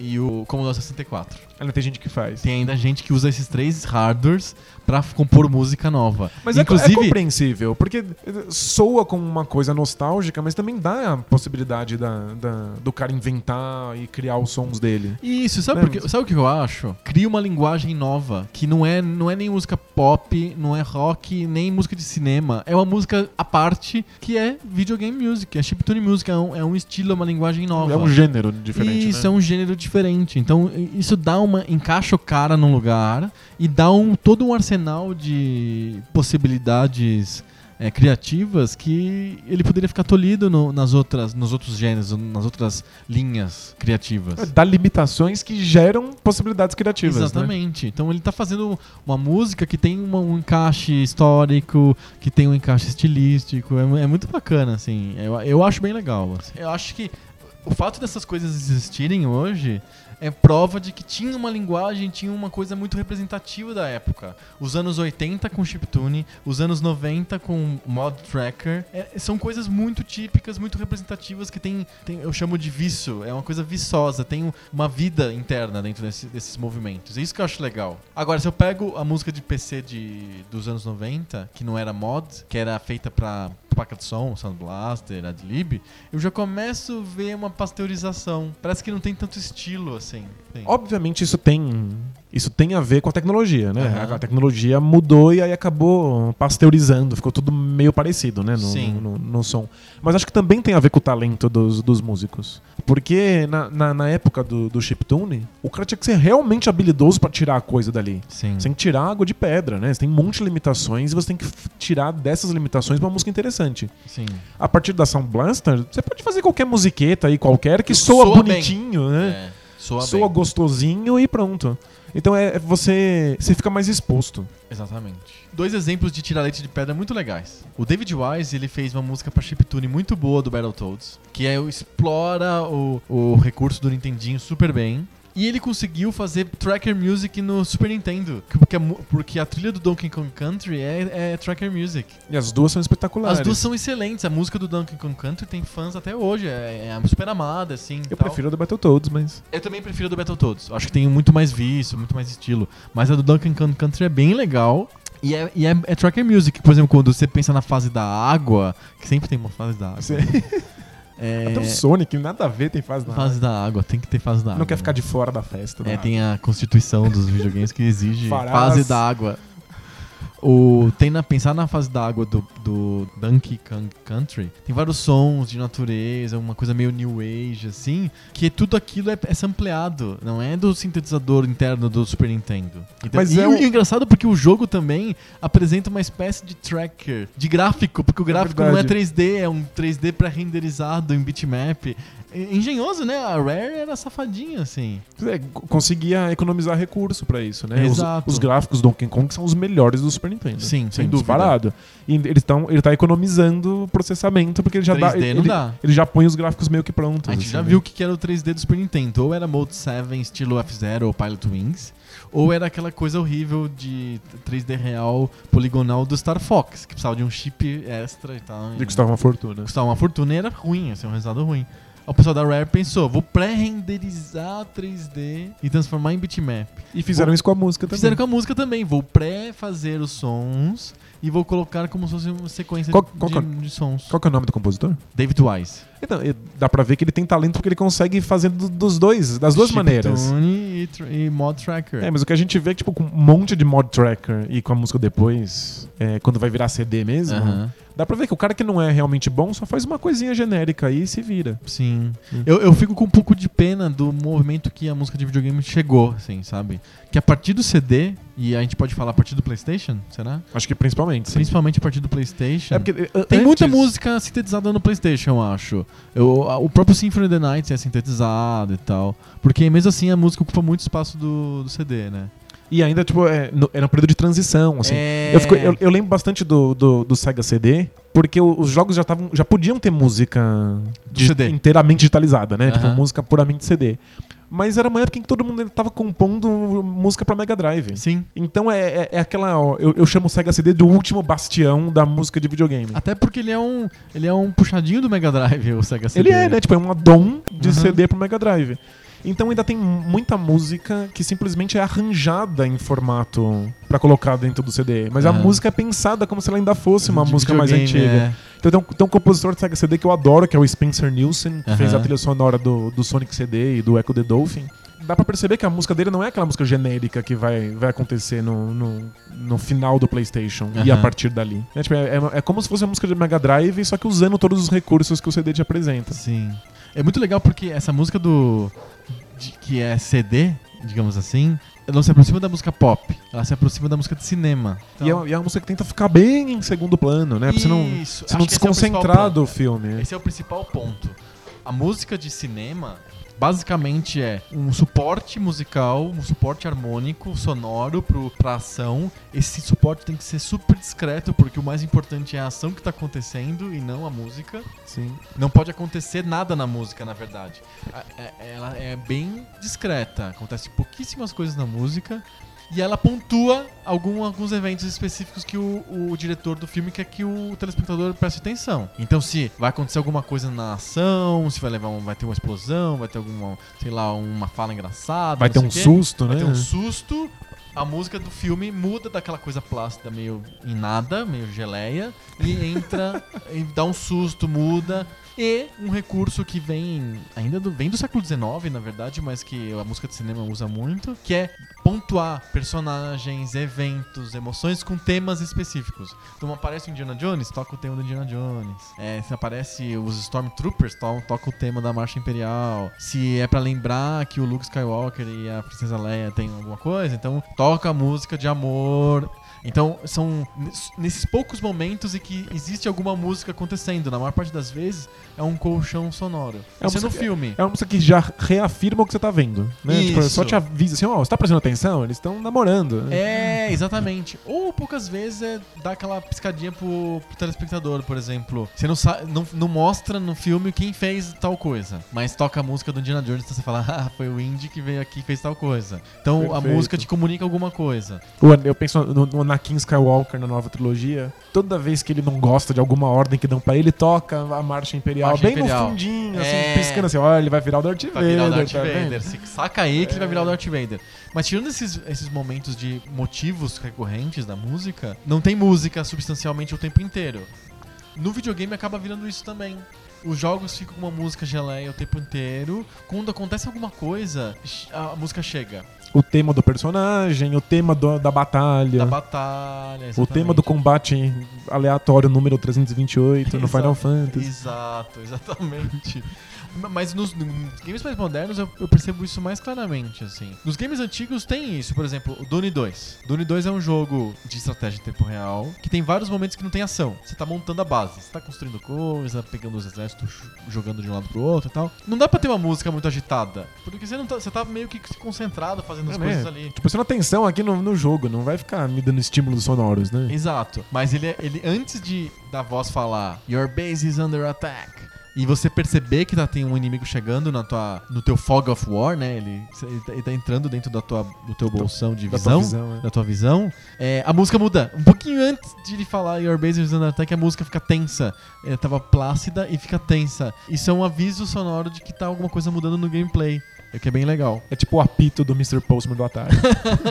E o Commodore 64.
Ainda tem gente que faz.
Tem ainda gente que usa esses três hardwares pra compor música nova.
Mas é- é,
Inclusive,
compreensível, porque soa como uma coisa nostálgica, mas também dá a possibilidade da, da- do cara inventar e criar os sons dele.
Isso, sabe,
Né,
por quê?
mas-
sabe o que eu acho? Cria uma linguagem nova, que não é, não é nem música pop, não é rock, nem música de cinema. É uma música à parte que é videogame music, é chiptune music, é um, é um estilo, é uma linguagem nova.
É um gênero diferente,
Isso,
né?
é um gênero diferente. Então, isso dá uma. encaixa o cara num lugar e dá um, todo um arsenal de possibilidades é, criativas que ele poderia ficar tolhido no- nas outras, nos outros gêneros, nas outras linhas criativas.
Dá limitações que geram possibilidades criativas. né?
Exatamente. Então ele tá fazendo uma música que tem uma- um encaixe histórico, que tem um encaixe estilístico. É, é muito bacana, assim. Eu, eu acho bem legal. assim. Eu acho que o fato dessas coisas existirem hoje é prova de que tinha uma linguagem, tinha uma coisa muito representativa da época. Os anos 80 com chiptune, os anos 90 com mod tracker, é, são coisas muito típicas, muito representativas que tem, tem- eu chamo de vício, é uma coisa viçosa, tem um- uma vida interna dentro desse- desses movimentos. É isso que eu acho legal. Agora, se eu pego a música de PC de, dos anos 90, que não era mod, que era feita pra placa de som, Sound Blaster, Adlib, eu já começo a ver uma pasteurização. Parece que não tem tanto estilo assim. Tem.
Obviamente isso tem Isso tem a ver com a tecnologia, né?
Aham.
A tecnologia mudou e aí acabou pasteurizando, ficou tudo meio parecido, né? No,
Sim.
no, no som. Mas acho que também tem a ver com o talento dos, dos músicos. Porque na, na, na época do, do chiptune, o cara tinha que ser realmente habilidoso pra tirar a coisa dali.
Sim.
Você tem que tirar água de pedra, né? Você tem um monte de limitações e você tem que tirar dessas limitações uma música interessante.
Sim.
A partir da Sound Blaster, você pode fazer qualquer musiqueta aí, qualquer, que
Soa
soa,
bem.
bonitinho, né?
É, soa,
soa
bem.
gostosinho e pronto. Então é é você, você fica mais exposto.
Exatamente. Dois exemplos de tirar leite de pedra muito legais. O David Wise, ele fez uma música pra chiptune muito boa do Battletoads, que é explora o, o recurso do Nintendinho super bem. E ele conseguiu fazer tracker music no Super Nintendo, porque a, porque a trilha do Donkey Kong Country é, é tracker music.
E as duas são espetaculares.
As duas são excelentes. A música do Donkey Kong Country tem fãs até hoje, é, é super amada, assim.
Eu
tal.
prefiro a do Battletoads, mas.
Eu também prefiro a do Battletoads. Acho que tem muito mais vício, muito mais estilo. Mas a do Donkey Kong Country é bem legal. E, é, e é, é tracker music. Por exemplo, quando você pensa na fase da água, que sempre tem uma fase da água. É,
Até o Sonic, nada a ver, tem fase na
fase da água, tem que ter fase da água.
Não quer ficar de fora da festa. da
É,
água.
tem a constituição dos videogames que exige
Farás.
fase da água. O, tem na, pensar na fase da água do, do Donkey Kong Country, tem vários sons de natureza, uma coisa meio new age, assim, que tudo aquilo é, é sampleado, não é do sintetizador interno do Super Nintendo. Então,
Mas
e
é um-
engraçado porque o jogo também apresenta uma espécie de tracker, de gráfico, porque o gráfico não é
verdade.
3D, é um 3D pré-renderizado em bitmap. Engenhoso, né? A Rare era safadinha, assim.
É, co- conseguia economizar recurso pra isso, né? Os-
Exato.
Os, gráficos do Donkey Kong são os melhores do Super Nintendo.
Sim, sem dúvida.
disparado. E eles tão, ele tá economizando processamento, porque ele já dá.
3D
Ele,
não dá.
ele já põe os gráficos meio que prontos.
A gente
assim,
já
né?
viu o que era o 3D do Super Nintendo. Ou era Mode 7 estilo F-Zero ou Pilot Wings, ou era aquela coisa horrível de 3D real poligonal do Star Fox, que precisava de um chip extra e tal.
De
e
custava uma fortuna.
custava uma fortuna e era ruim, assim, um resultado ruim. O pessoal da Rare pensou, vou pré-renderizar 3D e transformar em bitmap.
E fizeram isso com a música também.
Fizeram com a música também, vou pré-fazer os sons e vou colocar como se fosse uma sequência
Qual-
de,
qual que é-
de sons.
Qual que é o nome do compositor?
David Wise.
Então, dá pra ver que ele tem talento porque ele consegue fazer do- dos dois, das duas maneiras.
Chiptune E, e Mod Tracker.
É, mas o que a gente vê é que, tipo, com um monte de mod tracker e com a música depois, é, quando vai virar CD mesmo,
Aham.
dá pra ver que o cara que não é realmente bom só faz uma coisinha genérica aí e se vira.
Sim.
Hum.
Eu, eu fico com um pouco de pena do movimento que a música de videogame chegou, assim, sabe? Que a partir do CD, e a gente pode falar a partir do PlayStation, será?
Acho que principalmente. sim.
Principalmente a partir do PlayStation.
É porque uh,
Tem
antes-
muita música sintetizada no PlayStation, eu acho. Eu, o próprio Symphony of the Night é sintetizado e tal. Porque mesmo assim a música ocupa muito espaço do, do CD, né?
E ainda, tipo, é, no- era um período de transição, assim.
É...
Eu, fico- eu- eu lembro bastante do, do, do Sega CD, porque os jogos já, tavam, já podiam ter música
CD.
inteiramente digitalizada, né? Tipo,
Aham.
música puramente CD. Mas era uma época em que todo mundo tava compondo música pra Mega Drive.
Sim.
Então é, é, é aquela. ó, eu, eu chamo o Sega CD do último bastião da música de videogame.
Até porque ele é um, ele é um puxadinho do Mega Drive, o Sega CD.
Ele é, né? Tipo, é um addon de
Uhum.
CD pro Mega Drive. Então ainda tem muita música que simplesmente é arranjada em formato pra colocar dentro do CD. Mas a
Aham.
música é pensada como se ela ainda fosse uma
De
música mais antiga.
é.
Então tem um, tem um compositor de Sega CD que eu adoro, que é o Spencer Nielsen, que fez
Aham.
a trilha sonora do, do Sonic CD e do Echo the Dolphin. Dá pra perceber que a música dele não é aquela música genérica que vai, vai acontecer no, no, no final do PlayStation e a partir dali. É, tipo, é, é- é como se fosse uma música de Mega Drive, só que usando todos os recursos que o CD te apresenta.
Sim. É muito legal porque essa música do. De- que é CD, digamos assim, ela não se aproxima da música pop, ela se aproxima da música de cinema.
E, é, e é uma música que tenta ficar bem em segundo plano, né? Pra você não, você não
é
desconcentrar
ponto.
do filme.
Esse é o principal ponto. A música de cinema basicamente é um suporte musical, um suporte harmônico, sonoro pro, pra ação. Esse suporte tem que ser super discreto, porque o mais importante é a ação que tá acontecendo e não a música.
Sim.
Não pode acontecer nada na música, na verdade. A- é- Ela é bem discreta, acontece pouquíssimas coisas na música. E ela pontua algum- alguns eventos específicos que o, o diretor do filme quer que o telespectador preste atenção. Então, se vai acontecer alguma coisa na ação, se vai levar um- vai ter uma explosão, vai ter alguma, sei lá, uma fala engraçada,
Vai ter um
quê,
susto,
vai
né?
ter um susto. A música do filme muda daquela coisa plástica meio em nada, meio geleia, e entra, e dá um susto, muda. E um recurso que vem ainda do, vem do século XIX, na verdade, mas que a música de cinema usa muito, que é pontuar personagens, eventos, emoções com temas específicos. Então aparece o Indiana Jones, toca o tema do Indiana Jones. É, se aparece os Stormtroopers, to toca o tema da Marcha Imperial. Se é para lembrar que o Luke Skywalker e a Princesa Leia têm alguma coisa, então toca a música de amor então, são nesses poucos momentos em que existe alguma música acontecendo. Na maior parte das vezes, é um colchão sonoro.
É
Isso é no
música-
filme.
É uma música que já reafirma o que você tá vendo. Né? Tipo, só te avisa assim, ó, você tá prestando atenção? Eles estão namorando. né?
É, exatamente. Ou poucas vezes é dar aquela piscadinha pro, pro telespectador, por exemplo. Você não, não, não mostra no filme quem fez tal coisa, mas toca a música do Indiana Jones, então você fala, ah, foi o Indy que veio aqui e fez tal coisa. Então a
Perfeito.
música te comunica alguma coisa.
Eu penso no, no Anakin Skywalker na nova trilogia. Toda vez que ele não gosta de alguma ordem que dão pra ele, toca a Marcha Imperial
Marcha
bem
Imperial.
no fundinho, assim,
É.
piscando assim, olha, ele vai virar o Darth
Vai virar o
Vader.
Darth
tá?
Vader. Se saca aí que ele vai virar o Darth Vader. Mas tirando esses, esses momentos de motivos recorrentes da música, não tem música substancialmente o tempo inteiro. No videogame acaba virando isso também. Os jogos ficam com uma música geleia o tempo inteiro. Quando acontece alguma coisa, a música chega.
O tema do personagem, o tema do- da batalha.
Da batalha.
O tema do
exatamente.
combate aleatório número 328 no. Final Fantasy.
Exato, exatamente. Mas nos, nos games mais modernos eu, eu percebo isso mais claramente, assim. Nos games antigos tem isso, por exemplo, o Dune 2. Dune 2 é um jogo de estratégia em tempo real que tem vários momentos que não tem ação. Você tá montando a base, você tá construindo coisa, pegando os exércitos, jogando de um lado pro outro e tal. Não dá pra ter uma música muito agitada, porque você não tá, você tá meio que concentrado fazendo as
É,
coisas ali.
Tipo, prestando atenção aqui no, no jogo, não vai ficar me dando estímulos sonoros, né?
Exato. Mas ele, ele antes de da voz falar Your base is under attack. E você perceber que tá, tem um inimigo chegando na tua, no teu fog of war, né? Ele, ele tá- ele tá entrando dentro da tua, do teu bolsão de
Da tua
visão.
visão, é.
Da tua visão, é, a música muda. Um pouquinho antes de ele falar Your base is under attack, a música fica tensa. É, tava plácida e fica tensa. Isso é um aviso sonoro de que tá alguma coisa mudando no gameplay. O que é bem legal.
É tipo o apito do Mr. Postman do Atari.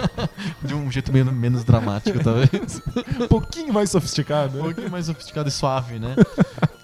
De um jeito menos, menos dramático, talvez.
um pouquinho mais sofisticado.
Um
né?
pouquinho mais sofisticado e suave, né?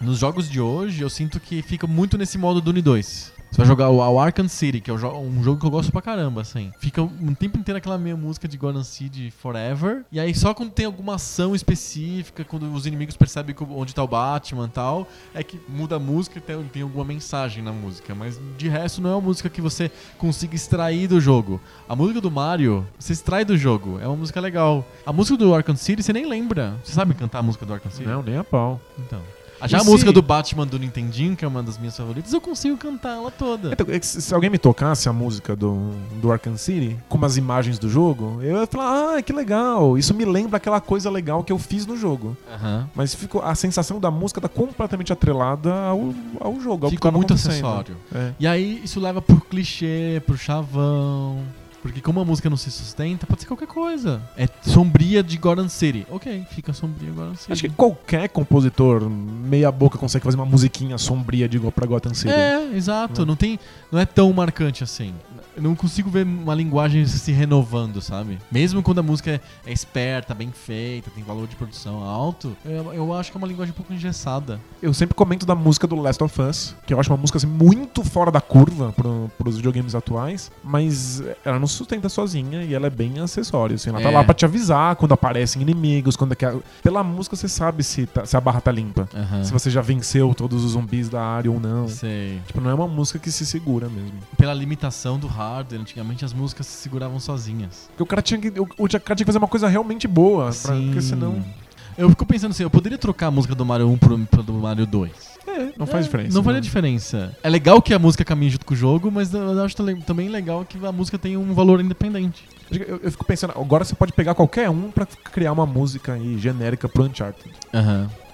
Nos jogos de hoje, eu sinto que fica muito nesse modo Dune 2. Você vai jogar o, o Arkham City, que é um jogo que eu gosto pra caramba, assim. Fica um tempo inteiro aquela meia música de Gotham City Forever. E aí só quando tem alguma ação específica, quando os inimigos percebem onde tá o Batman e tal, é que muda a música e tem, tem alguma mensagem na música. Mas de resto não é uma música que você consiga extrair do jogo. A música do Mario, você extrai do jogo. É uma música legal. A música do Arkham City, você nem lembra. Você sabe cantar a música do Arkham City?
Não, nem a pau.
Então. Já a música do Batman do Nintendinho, que é uma das minhas favoritas, eu consigo cantar ela toda.
Então, é se alguém me tocasse a música do, do Arkham City com umas imagens do jogo, eu ia falar, ah, que legal. Isso me lembra aquela coisa legal que eu fiz no jogo.
Aham.
Mas ficou, a sensação da música tá completamente atrelada ao, ao jogo. Ao
Ficou
tava
muito acessório.
É.
E aí isso leva pro clichê, pro chavão. Porque como a música não se sustenta, pode ser qualquer coisa. É sombria de Gotham City. Ok, fica sombria Gotham City.
Acho que qualquer compositor meia boca consegue fazer uma musiquinha sombria de pra Gotham City.
É, exato.
Né?
Não, tem, não é tão marcante assim. Eu não consigo ver uma linguagem se renovando, sabe? Mesmo quando a música é, é esperta, bem feita, tem valor de produção alto, eu, eu acho que é uma linguagem um pouco engessada.
Eu sempre comento da música do Last of Us, que eu acho uma música assim, muito fora da curva pro, pros videogames atuais, mas ela não se sustenta sozinha e ela é bem acessória. Assim, ela tá
É.
lá pra te avisar quando aparecem inimigos, quando é que a- pela música você sabe se, tá- se a barra tá limpa.
Aham.
Se você já venceu todos os zumbis da área ou não.
Sei.
Tipo, não é uma música que se segura mesmo.
Pela limitação do hardware, antigamente as músicas se seguravam sozinhas.
Porque o cara tinha que, o, o cara tinha que fazer uma coisa realmente boa, pra, porque senão.
Eu fico pensando assim, eu poderia trocar a música do Mario 1 pro, pro do Mario 2.
É, não faz
É,
diferença.
Não faria
né?
diferença. É legal que a música caminhe junto com o jogo, mas eu acho também legal que a música tenha um valor independente.
Eu, eu fico pensando, agora você pode pegar qualquer um pra criar uma música aí genérica pro Uncharted.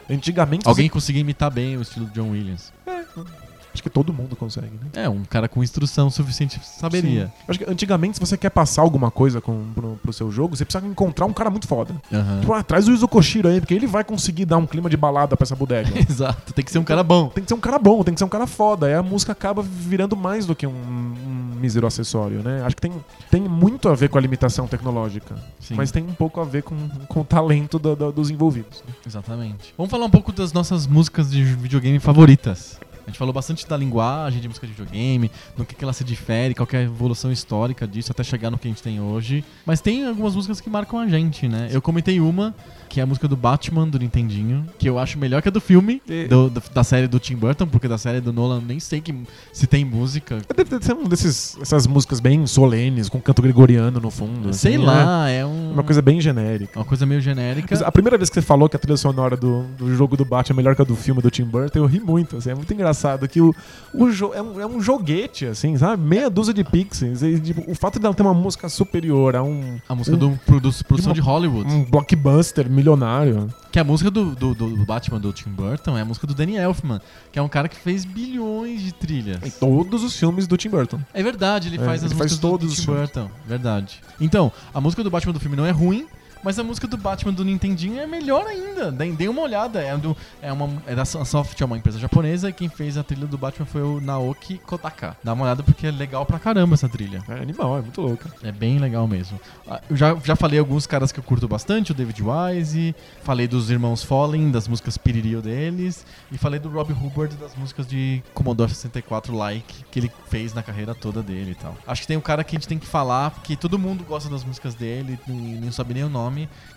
Antigamente.
Alguém conseguir imitar bem o estilo do John Williams.
você- é, acho que todo mundo consegue, né?
É, um cara com instrução suficiente saberia.
Sim. Acho que antigamente, se você quer passar alguma coisa com, pro, pro seu jogo, você precisa encontrar um cara muito foda.
Aham.
Tipo, ah, traz o Yuzo Koshiro aí, porque ele vai conseguir dar um clima de balada pra essa bodega.
Exato, tem que ser um cara bom.
tem que ser um cara bom, tem que ser um cara foda. Aí a música acaba virando mais do que um, um mísero acessório, né? Acho que tem, tem muito a ver com a limitação tecnológica.
Sim,
Mas tem um pouco a ver com, com o talento do- do- dos envolvidos. né?
exatamente. Vamos falar um pouco das nossas músicas de videogame favoritas. A gente falou bastante da linguagem de música de videogame, no que, que ela se difere, qual é a evolução histórica disso até chegar no que a gente tem hoje. Mas tem algumas músicas que marcam a gente, né? Eu comentei uma, que é a música do Batman do Nintendinho, que eu acho melhor que a do filme,
E-
do- do- da série do Tim Burton, porque da série do Nolan nem sei que, se tem música.
Deve deve ser um desses, essas músicas bem solenes, com canto gregoriano no fundo.
Sei
assim,
lá, é um,
Uma coisa bem genérica.
uma coisa meio genérica.
A primeira vez que você falou que a trilha sonora do, do jogo do Batman é melhor que a do filme do Tim Burton, eu ri muito, assim, é muito engraçado que o, o jo é, um, é um joguete, assim, sabe? Meia dúzia de pixels. E, tipo, o fato dela ter uma música superior a um,
A música
um-
do, produ- produção
uma-
de Hollywood.
um blockbuster milionário.
Que a música do, do, do Batman do Tim Burton é a música do Danny Elfman, que é um cara que fez bilhões de trilhas.
Em todos os filmes do Tim Burton.
É verdade, ele
É,
faz as
ele faz
músicas do-
todos
do
os
Tim. Burton. Verdade. Então, a música do Batman do filme não é ruim, mas a música do Batman do Nintendinho é melhor ainda. Dê, uma olhada. É, do, é, uma, é da Soft, é uma empresa japonesa, e quem fez a trilha do Batman foi o Naoki Kotaka. Dá uma olhada porque é legal pra caramba essa trilha.
É animal, é muito louco.
É bem legal mesmo. Ah, Eu já, já falei alguns caras que eu curto bastante, o David Wise, falei dos irmãos Fallen, das músicas Piririo deles, e falei do Rob Hubbard das músicas de Commodore 64 Like, que ele fez na carreira toda dele e tal. Acho que tem um cara que a gente tem que falar, porque todo mundo gosta das músicas dele, e não sabe nem o nome,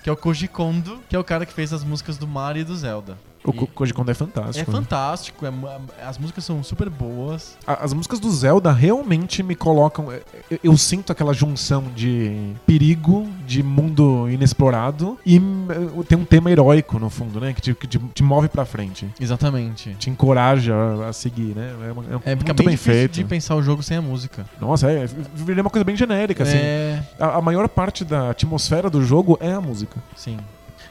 que é o Koji Kondo, que é o cara que fez as músicas do Mario e do Zelda.
O Ko- Koji Kondo é
É
fantástico. né?
fantástico, é mu- as músicas são super boas.
As músicas do Zelda realmente me colocam. eu- Eu sinto aquela junção de perigo, de mundo inexplorado e hum, tem um tema heróico no fundo, né? Que te, que te, te move pra frente.
Exatamente.
Te encoraja a- a seguir, né? É, uma- é
É,
muito
bem,
bem, feito.
de pensar o jogo sem a música.
Nossa, é. Viria uma coisa bem genérica, assim.
É,
A, a maior parte da atmosfera do jogo é a música.
sim.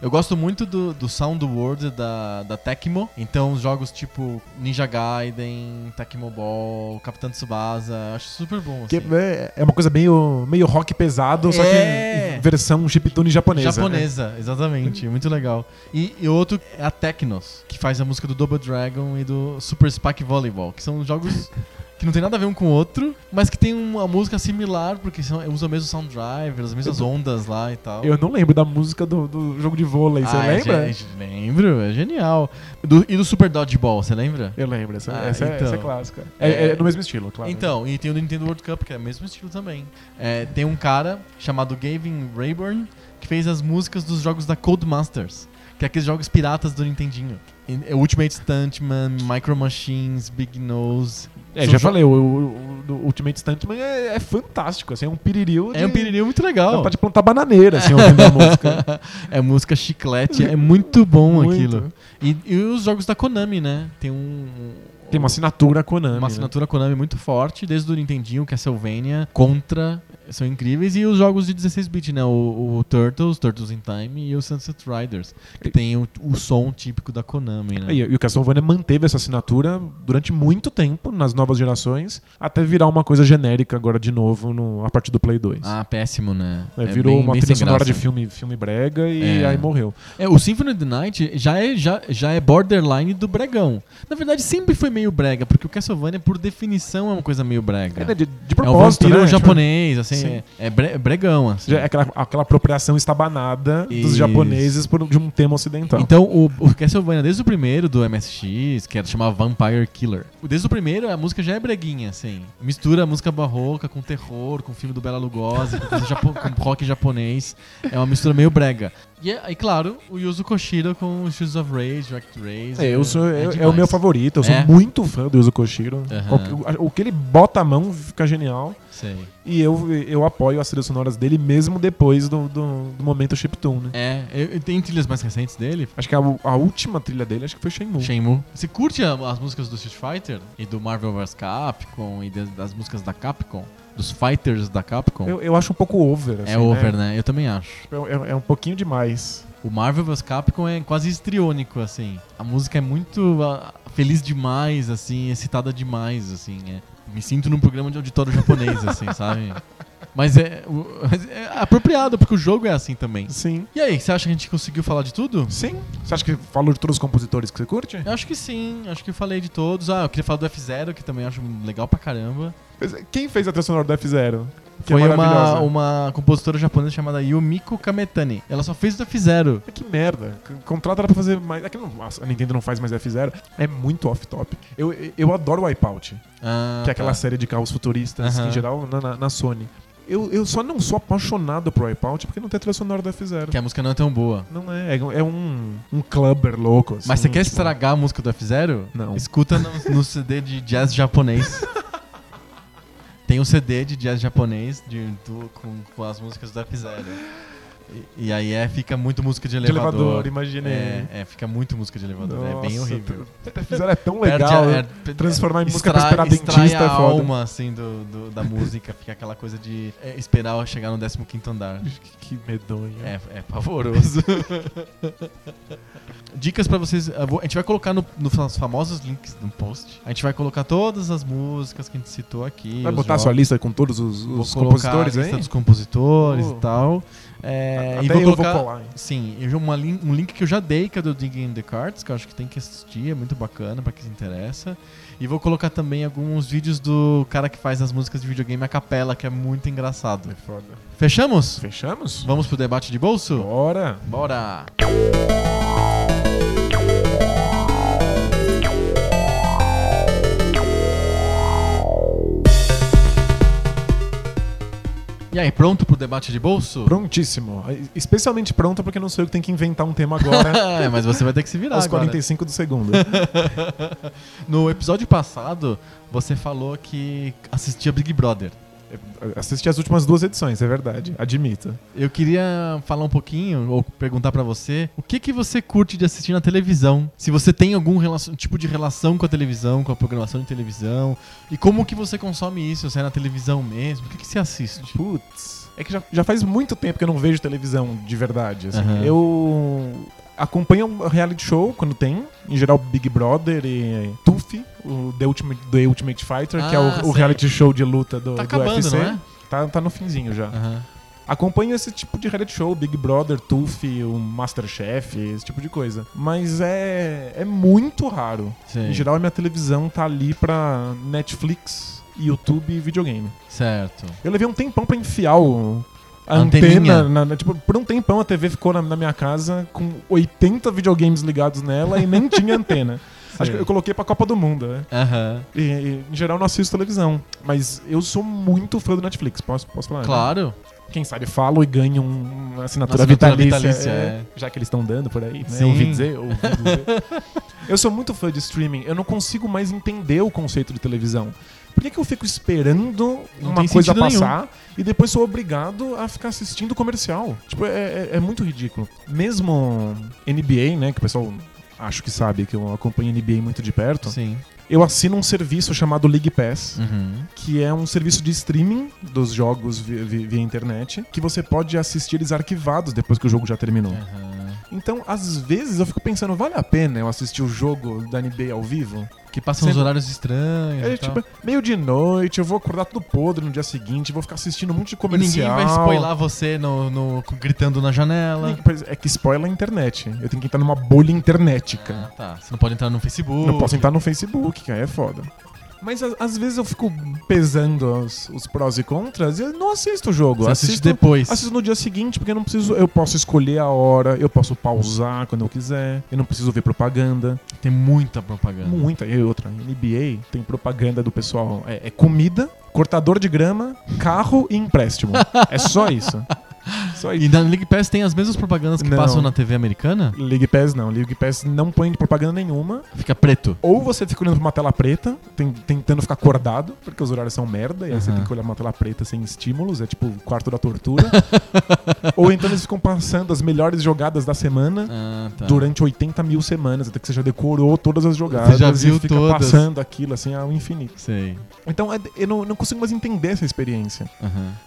Eu gosto muito do, do Sound World da, da Tecmo. Então, os jogos tipo Ninja Gaiden, Tecmo Ball, Capitão Tsubasa, acho super bom. Assim.
é, é uma coisa meio, meio rock pesado, só
É.
que em versão chiptune japonesa. né?
Japonesa, exatamente, muito legal. E, e outro é a Tecnos, que faz a música do Double Dragon e do Super Spike Volleyball, que são jogos que não tem nada a ver um com o outro, mas que tem uma música similar, porque são, usam o mesmo sound driver, as mesmas ondas lá e tal.
Eu não lembro da música do, do jogo de vôlei, você
Ah, é
lembra?
ge- lembro, é genial. Do- e do Super Dodgeball, você lembra?
Eu lembro, essa,
Ah,
essa, é-
então.
essa é clássica. É,
É.
é no mesmo estilo, claro.
Então, e tem o do Nintendo World Cup, que é o mesmo estilo também. É, tem um cara chamado Gavin Rayburn que fez as músicas dos jogos da Codemasters, que é aqueles jogos piratas do Nintendinho. É Ultimate Stuntman, Micro Machines, Big Nose.
É, já falei, o, o- do Ultimate Stuntman é, é fantástico, assim, é um piririu.
É um
de-
piriri muito
Dá
legal.
pra te plantar bananeira, assim, ouvindo a música.
é música chiclete, é muito bom
Muito.
aquilo. E, e os jogos da Konami, né? Tem um.
Tem uma assinatura Konami.
Uma
né?
assinatura Konami muito forte, desde o Nintendinho, Castlevania, Contra, são incríveis. E os jogos de 16-bit, né? O, o Turtles, Turtles in Time e o Sunset Riders, que tem o, o som típico da Konami, né?
E, e o Castlevania manteve essa assinatura durante muito tempo nas novas gerações, até virar uma coisa genérica agora de novo no- a partir do Play 2.
Ah, péssimo, né?
É,
É
virou
bem-
uma
bem
trilha sonora de filme, filme brega e
É.
aí morreu.
É, o Symphony of the Night já é, já, já é borderline do bregão. Na verdade, sempre foi meio brega, porque o Castlevania, por definição, é uma coisa meio brega.
É, de, de
É um
propósito,
vampiro
né?
Japonês, assim,
Sim.
é, é bre- bregão, assim.
é aquela, aquela apropriação estabanada dos
Isso.
japoneses por, de um tema ocidental.
Então, o, o Castlevania, desde o primeiro do MSX, que era chamado Vampire Killer, desde o primeiro a música já é breguinha, assim. Mistura a música barroca com terror, com o filme do Bela Lugosi, com, japo- com rock japonês. É uma mistura meio brega. E, é- e claro, o Yuzo Koshiro com Shoes of Rage, Wrecked Rage.
É, eu sou, é, é o meu favorito, eu sou
É?
muito fã do Yuzo Koshiro. Qualquer- O, o que ele bota a mão fica genial.
Sei.
E eu, eu apoio as trilhas sonoras dele mesmo depois do, do, do momento chiptune.
É, eu, eu- tem trilhas mais recentes dele?
Acho que a, a última trilha dele acho que foi Shenmue.
Shenmue. Você curte a- as músicas do Street Fighter? E do Marvel vs Capcom? E das, das músicas da Capcom? Dos fighters da Capcom?
Eu, eu acho um pouco over.
é
assim,
over, né? Eu também acho.
É, é- é um pouquinho demais.
O Marvel vs Capcom é quase histriônico, assim. A música é muito ah, feliz demais, assim, excitada demais, assim. é. Me sinto num programa de auditório japonês, assim, sabe? Mas é, mas é apropriado, porque o jogo é assim também.
Sim.
E aí, você acha que a gente conseguiu falar de tudo?
Sim. Você acha que falou de todos os compositores que você curte?
Eu acho que sim, acho que eu falei de todos. Ah, eu queria falar do F0, que também acho legal pra caramba.
Quem fez a trilha sonora do F-Zero? Que é
Foi uma,
maravilhosa.
uma compositora japonesa chamada Yumiko Kametani. Ela só fez o F-Zero.
Que merda. Contrata ela pra fazer mais. É que não, a Nintendo não faz mais F0. É muito off-top. Eu, eu adoro Wipeout,
Ah,
que é aquela
tá.
série de carros futuristas,
Aham.
em geral, na, na- na Sony. Eu, eu só não sou apaixonado por Wipeout porque não tem trilha sonora do F0.
Que a música não é tão boa.
Não é, é, é um, um clubber louco. assim,
Mas você quer
tipo,
estragar a música do F-Zero?
Não.
Escuta no, no CD de jazz japonês. Tem um CD de jazz japonês de, do- com, com as músicas do F-Zero. E, e aí é, fica muito música de
De
elevador.
elevador, imaginei.
É, é, fica muito música de elevador. é bem
Nossa,
horrível.
F0 é tão legal.
a-
né?
é, pe-
transformar em música pra esperar dentista é
a
foda.
alma, assim, do, do- da música. Fica aquela coisa de é, esperar chegar no 15º andar.
Que medonho.
É, é pavoroso. Dicas pra vocês. A gente vai colocar no, nos famosos links no post. A gente vai colocar todas as músicas que a gente citou aqui.
Vai botar a
jogos.
sua lista com todos os, os compositores
a lista dos compositores
Oh.
e tal. É,
Até
e vou colocar,
vou colar.
Sim, uma um link que eu já dei, que é do Digging in the Cards, que eu acho que tem que assistir, é muito bacana pra quem se interessa. E vou colocar também alguns vídeos do cara que faz as músicas de videogame a capela, que é muito engraçado.
É foda.
Fechamos?
Fechamos?
Vamos pro debate de bolso?
Bora.
Bora! E aí, pronto pro debate de bolso?
Prontíssimo. Especialmente pronto porque não sou eu que tenho que inventar um tema agora
É, mas você vai ter que se virar
aos
agora.
45 do segundo.
No episódio passado, você falou que assistia Big Brother.
Assisti as últimas duas edições, é verdade. Admito.
Eu queria falar um pouquinho, ou perguntar pra você, o que que você curte de assistir na televisão? Se você tem algum tipo de relação com a televisão, com a programação de televisão, e como que você consome isso? Se é na televisão mesmo? O que que você assiste?
Putz. É que já, já faz muito tempo que eu não vejo televisão de verdade. assim.
Aham.
Eu acompanho um reality show quando tem. Em geral, Big Brother e Tufi, o The Ultimate, The Ultimate Fighter, que é
Ah,
o, o
sei.
reality show de luta do,
Tá
do
acabando,
UFC.
é?
Tá, tá no finzinho já.
Aham.
Acompanho esse tipo de reality show, Big Brother, Tufi, o Masterchef, esse tipo de coisa. Mas é, é muito raro.
Sei.
Em geral, a minha televisão tá ali pra Netflix, YouTube e videogame.
Certo.
Eu levei um tempão pra enfiar o, a antena. na- na- tipo, por um tempão a TV ficou na, na minha casa com 80 videogames ligados nela e nem tinha antena. Acho que eu coloquei pra Copa do Mundo, né?
Aham.
E, e, em geral, não assisto televisão. Mas eu sou muito fã do Netflix, posso, posso falar? né?
Claro.
Quem sabe falo e ganho um- uma assinatura,
Uma assinatura
vitalícia.
vitalícia,
é,
é.
Já que eles estão dando por aí, né?
Sim.
Ouvi dizer, ouvi dizer. eu sou muito fã de streaming. Eu não consigo mais entender o conceito de televisão. Por que, que eu fico esperando
Não
uma coisa passar e depois sou obrigado a ficar assistindo comercial? Tipo, é, é- é muito ridículo. Mesmo NBA, né? Que o pessoal acho que sabe que eu acompanho NBA muito de perto.
Sim.
Eu assino um serviço chamado League Pass
Uhum.
que é um serviço de streaming dos jogos vi- vi- via, internet, que você pode assistir eles arquivados depois que o jogo já terminou.
Aham.
Então, às vezes eu fico pensando, vale a pena eu assistir o jogo da NBA ao vivo?
Que passam
Sempre-
horários estranhos.
É
e
tipo, meio de noite, eu vou acordar tudo podre no dia seguinte, vou ficar assistindo um monte de
E
comercial.
ninguém vai spoiler você no, no- gritando na janela.
É que spoiler a internet. Eu tenho que entrar numa bolha internetica.
Ah, tá. Você não pode entrar no Facebook.
Não posso entrar no Facebook, que aí é foda. Mas a- às vezes eu fico pesando os, os prós e contras e eu não assisto o jogo.
Você assiste
assisto,
depois.
assisto no dia seguinte, porque eu não preciso. Eu posso escolher a hora, eu posso pausar quando eu quiser, eu não preciso ver propaganda.
Tem muita propaganda.
Muita. E outra, NBA tem propaganda do pessoal. É, é comida, cortador de grama, carro e empréstimo. é só isso. Só isso.
E na League Pass tem as mesmas propagandas que
Não.
passam na TV americana?
League Pass não. League Pass não põe propaganda nenhuma.
Fica preto.
Ou você fica olhando pra uma tela preta, tem- tentando ficar acordado, porque os horários são merda, e aí você tem que olhar uma tela preta sem estímulos, é tipo o quarto da tortura. Ou então eles ficam passando as melhores jogadas da semana
Ah, tá.
durante 80 mil semanas, até que você já decorou todas as jogadas
já viu
e fica
todas.
passando aquilo assim ao infinito.
Sei.
Então é- eu não, não consigo mais entender essa experiência.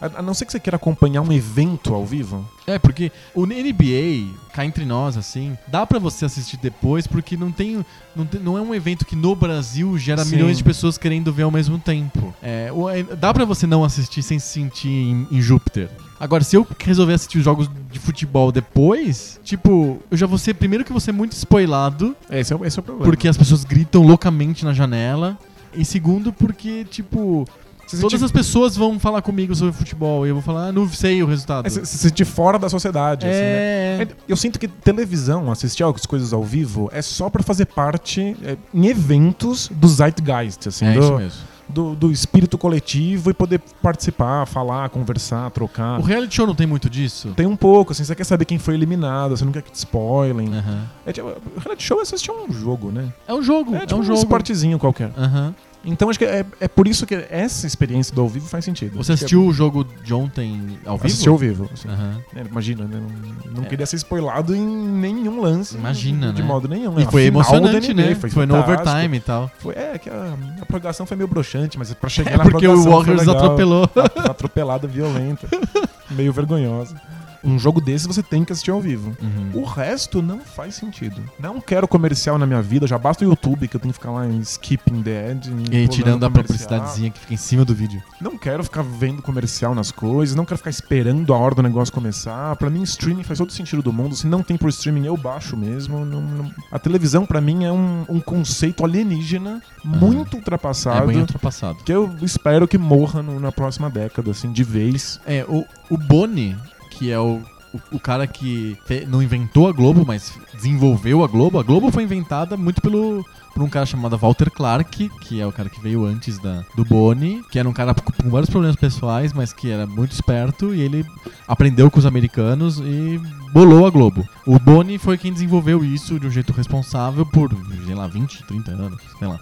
A não ser que você queira acompanhar um evento ao vivo.
É, porque o NBA, cá entre nós, assim, dá pra você assistir depois, porque não tem, não tem- não é um evento que no Brasil gera
Sim.
milhões de pessoas querendo ver ao mesmo tempo. É, é, dá pra você não assistir sem se sentir em, em Júpiter. Agora, se eu resolver assistir os jogos de futebol depois, tipo, eu já vou ser, primeiro que ser muito spoilado,
Esse é, esse é o problema.
porque as pessoas gritam loucamente na janela, e segundo porque, tipo,
se
Todas
sentir-
as pessoas vão falar comigo sobre futebol e eu vou falar, ah, não sei o resultado.
é, se, se sentir fora da sociedade. assim, né?
é,
Eu sinto que televisão, assistir as coisas ao vivo, é só pra fazer parte é, em eventos do zeitgeist, assim,
é
do,
isso mesmo.
do, do espírito coletivo e poder participar, falar, conversar, trocar.
O reality show não tem muito disso?
Tem um pouco, assim, você quer saber quem foi eliminado, você não quer que te spoilem.
Aham.
É, tipo, o reality show é assistir um jogo, né?
É um jogo,
É,
é,
tipo
um
um
jogo.
esportezinho qualquer.
Aham.
Então acho que é, é por isso que essa experiência do ao vivo faz sentido.
Você assistiu o jogo de ontem ao
é,
vivo?
Assistiu ao vivo. assim.
Aham.
É, imagina, né? não, não
É.
queria ser spoilado em nenhum lance.
Imagina,
de
né?
modo nenhum.
E
A
foi emocionante,
NBA
né?
Foi,
Foi, no overtime e tal.
Foi, é, que a, a prorrogação foi meio broxante, mas pra chegar
É
na
porque o
prorrogação foi
Warriors
legal.
atropelou.
Atropelada violenta. meio vergonhosa. Um jogo desse você tem que assistir ao vivo.
Uhum.
O resto não faz sentido. Não quero comercial na minha vida, já basta o YouTube que eu tenho que ficar lá em skipping the ad.
E aí,
pulando
tirando a publicidadezinha que fica em cima do vídeo.
Não quero ficar vendo comercial nas coisas, não quero ficar esperando a hora do negócio começar. Pra mim, streaming faz todo sentido do mundo. Se não tem por streaming, eu baixo mesmo. Não- não- A televisão, pra mim, é um, um conceito alienígena muito
É
ultrapassado.
bem ultrapassado.
Que eu espero que morra no- na próxima década, assim, de vez.
É, o, o Boni, que é o, o, o cara que fe- não inventou a Globo, mas desenvolveu a Globo. A Globo foi inventada muito pelo por um cara chamado Walter Clark, que é o cara que veio antes da, do Boni, que era um cara com, vários problemas pessoais, mas que era muito esperto, e ele aprendeu com os americanos e bolou a Globo. O Boni foi quem desenvolveu isso de um jeito responsável por, sei lá, 20, 30 anos, sei lá.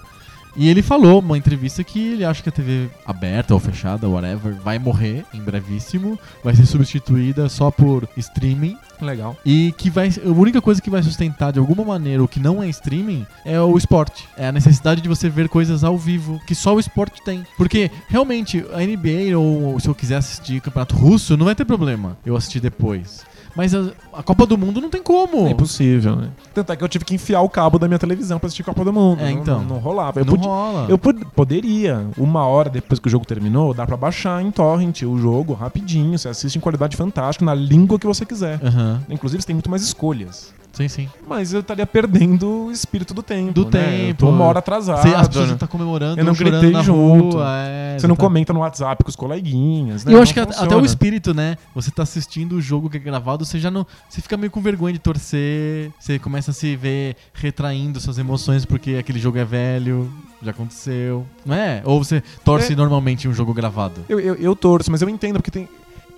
E ele falou numa entrevista que ele acha que a TV aberta ou fechada, whatever, vai morrer em brevíssimo, vai ser substituída só por streaming
Legal.
e que vai a única coisa que vai sustentar de alguma maneira o que não é streaming é o esporte. É a necessidade de você ver coisas ao vivo que só o esporte tem. Porque realmente a NBA ou se eu quiser assistir Campeonato Russo, não vai ter problema eu assistir depois. Mas a, a Copa do Mundo não tem como.
É impossível, né? Tanto é que eu tive que enfiar o cabo da minha televisão pra assistir Copa do Mundo.
É,
Não-
então.
Não, não rolava. Eu
não
podia-
rola.
Eu pod- poderia, uma hora depois que o jogo terminou, dá pra baixar em torrent o jogo rapidinho. Você assiste em qualidade fantástica, na língua que você quiser.
Aham.
Inclusive, você tem muito mais escolhas.
Sim, sim.
Mas eu estaria perdendo o espírito do tempo.
Do
né?
tempo.
Eu tô uma hora atrasado.
Você, as pessoas
né?
estão comemorando,
Eu não gritei junto.
rua. é,
Você não
exatamente.
comenta no WhatsApp com os coleguinhas. Né?
Eu
Não
acho que até- até
funciona.
o espírito, né? Você tá assistindo o jogo que é gravado, você já não. Você fica meio com vergonha de torcer. Você começa a se ver retraindo suas emoções porque aquele jogo é velho, já aconteceu. Não é? Ou você torce
É.
normalmente em um jogo gravado.
Eu, eu, eu torço, mas eu entendo porque tem.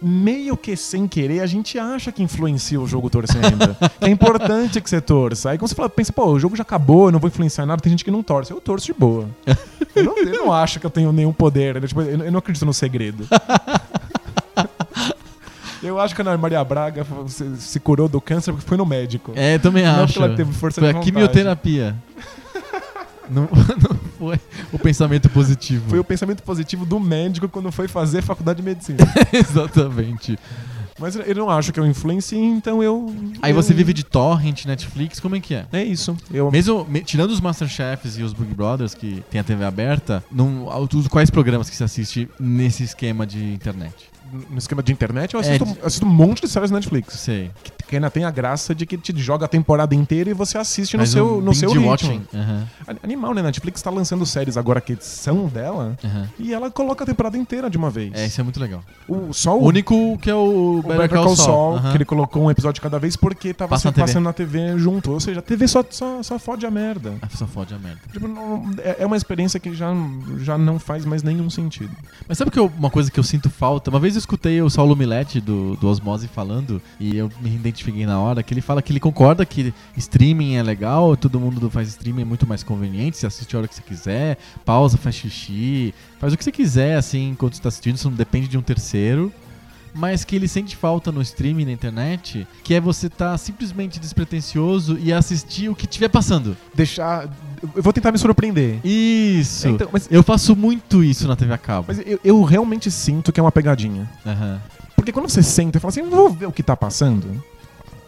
Meio que sem querer, a gente acha que influencia o jogo torcendo. é importante que você torça. Aí quando você fala, pensa, pô, o jogo já acabou, eu não vou influenciar nada, tem gente que não torce. Eu torço de boa. eu, não, eu não acho que eu tenho nenhum poder. né? Tipo, eu, eu não acredito no segredo. eu acho que a Ana Maria Braga se, se curou do câncer porque foi no médico.
É, também
não
acho.
porque ela teve força
Foi
de
a quimioterapia. não, não foi o pensamento positivo.
Foi o pensamento positivo do médico quando foi fazer faculdade de medicina.
Exatamente.
Mas eu não acho que eu influencie, então eu.
Aí
eu-
você vive de torrent, Netflix, como é que é?
É isso. Eu,
Mesmo me- tirando os Masterchefs e os Big Brothers, que tem a TV aberta, não, quais programas que você assiste nesse esquema de internet?
No esquema de internet, eu
É,
assisto, eu assisto um monte de séries na Netflix.
Sei.
Que, que ainda tem a graça de que te joga a temporada inteira e você assiste no seu,
um
no seu ritmo.
watching.
A- Animal, né? Netflix tá lançando séries agora que são dela
aham.
e ela coloca a temporada inteira de uma vez.
É, isso é muito legal.
O, só
O
o,
único que é o,
o Better Call Saul,
aham.
que ele colocou um episódio de cada vez porque tava
Passa
sempre
na
passando na TV junto. Ou seja, a TV só, só, só fode a merda.
Ah, só fode a merda.
Tipo, não- é é uma experiência que já, já não faz mais nenhum sentido.
Mas sabe que eu- uma coisa que eu sinto falta? Uma vez eu escutei o Saulo Milete do, do Osmose falando, e eu me identifiquei na hora, que ele fala que ele concorda que streaming é legal, todo mundo faz streaming é muito mais conveniente, você assiste a hora que você quiser, pausa, faz xixi, faz o que você quiser, assim, enquanto você tá assistindo, isso não depende de um terceiro. Mas que ele sente falta no streaming na internet, que é você tá simplesmente despretensioso e assistir o que tiver passando.
Deixar. Eu vou tentar me surpreender.
Isso!
Então, mas
Eu faço muito isso na TV a cabo.
mas eu, eu realmente sinto que é uma pegadinha.
Aham.
Porque quando você senta e fala assim, vou ver o que tá passando,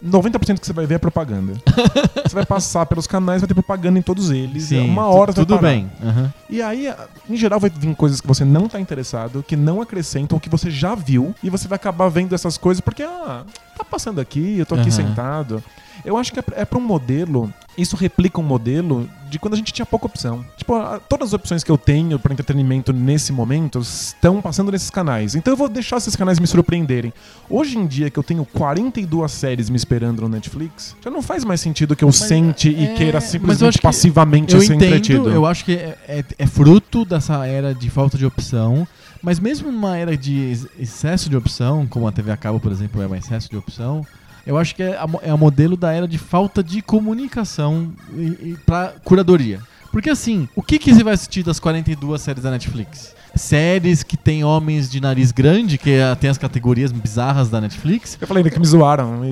90% que você vai ver é propaganda. você vai passar pelos canais, vai ter propaganda em todos eles.
Sim,
uma hora você
tudo bem. Aham.
E aí, em geral, vai vir coisas que você não tá interessado, que não acrescentam, que você já viu, e você vai acabar vendo essas coisas porque, ah, tá passando aqui, eu tô aqui
Aham.
sentado. Eu acho que é pra- é um modelo isso replica um modelo de quando a gente tinha pouca opção. Tipo, todas as opções que eu tenho para entretenimento nesse momento estão passando nesses canais. Então eu vou deixar esses canais me surpreenderem. Hoje em dia que eu tenho 42 séries me esperando no Netflix, já não faz mais sentido que eu sente e
é,
queira
mas eu
simplesmente
que
passivamente
Eu
ser entretido.
entendo, eu acho que é, é- é fruto dessa era de falta de opção, mas mesmo numa era de ex- excesso de opção, como a TV a cabo, por exemplo, é um excesso de opção, eu acho que é a, mo- é o modelo da era de falta de comunicação e, e pra curadoria. Porque assim, o que, que você vai assistir das 42 séries da Netflix? Séries que tem homens de nariz grande, que é- tem as categorias bizarras da Netflix.
Eu falei que me zoaram.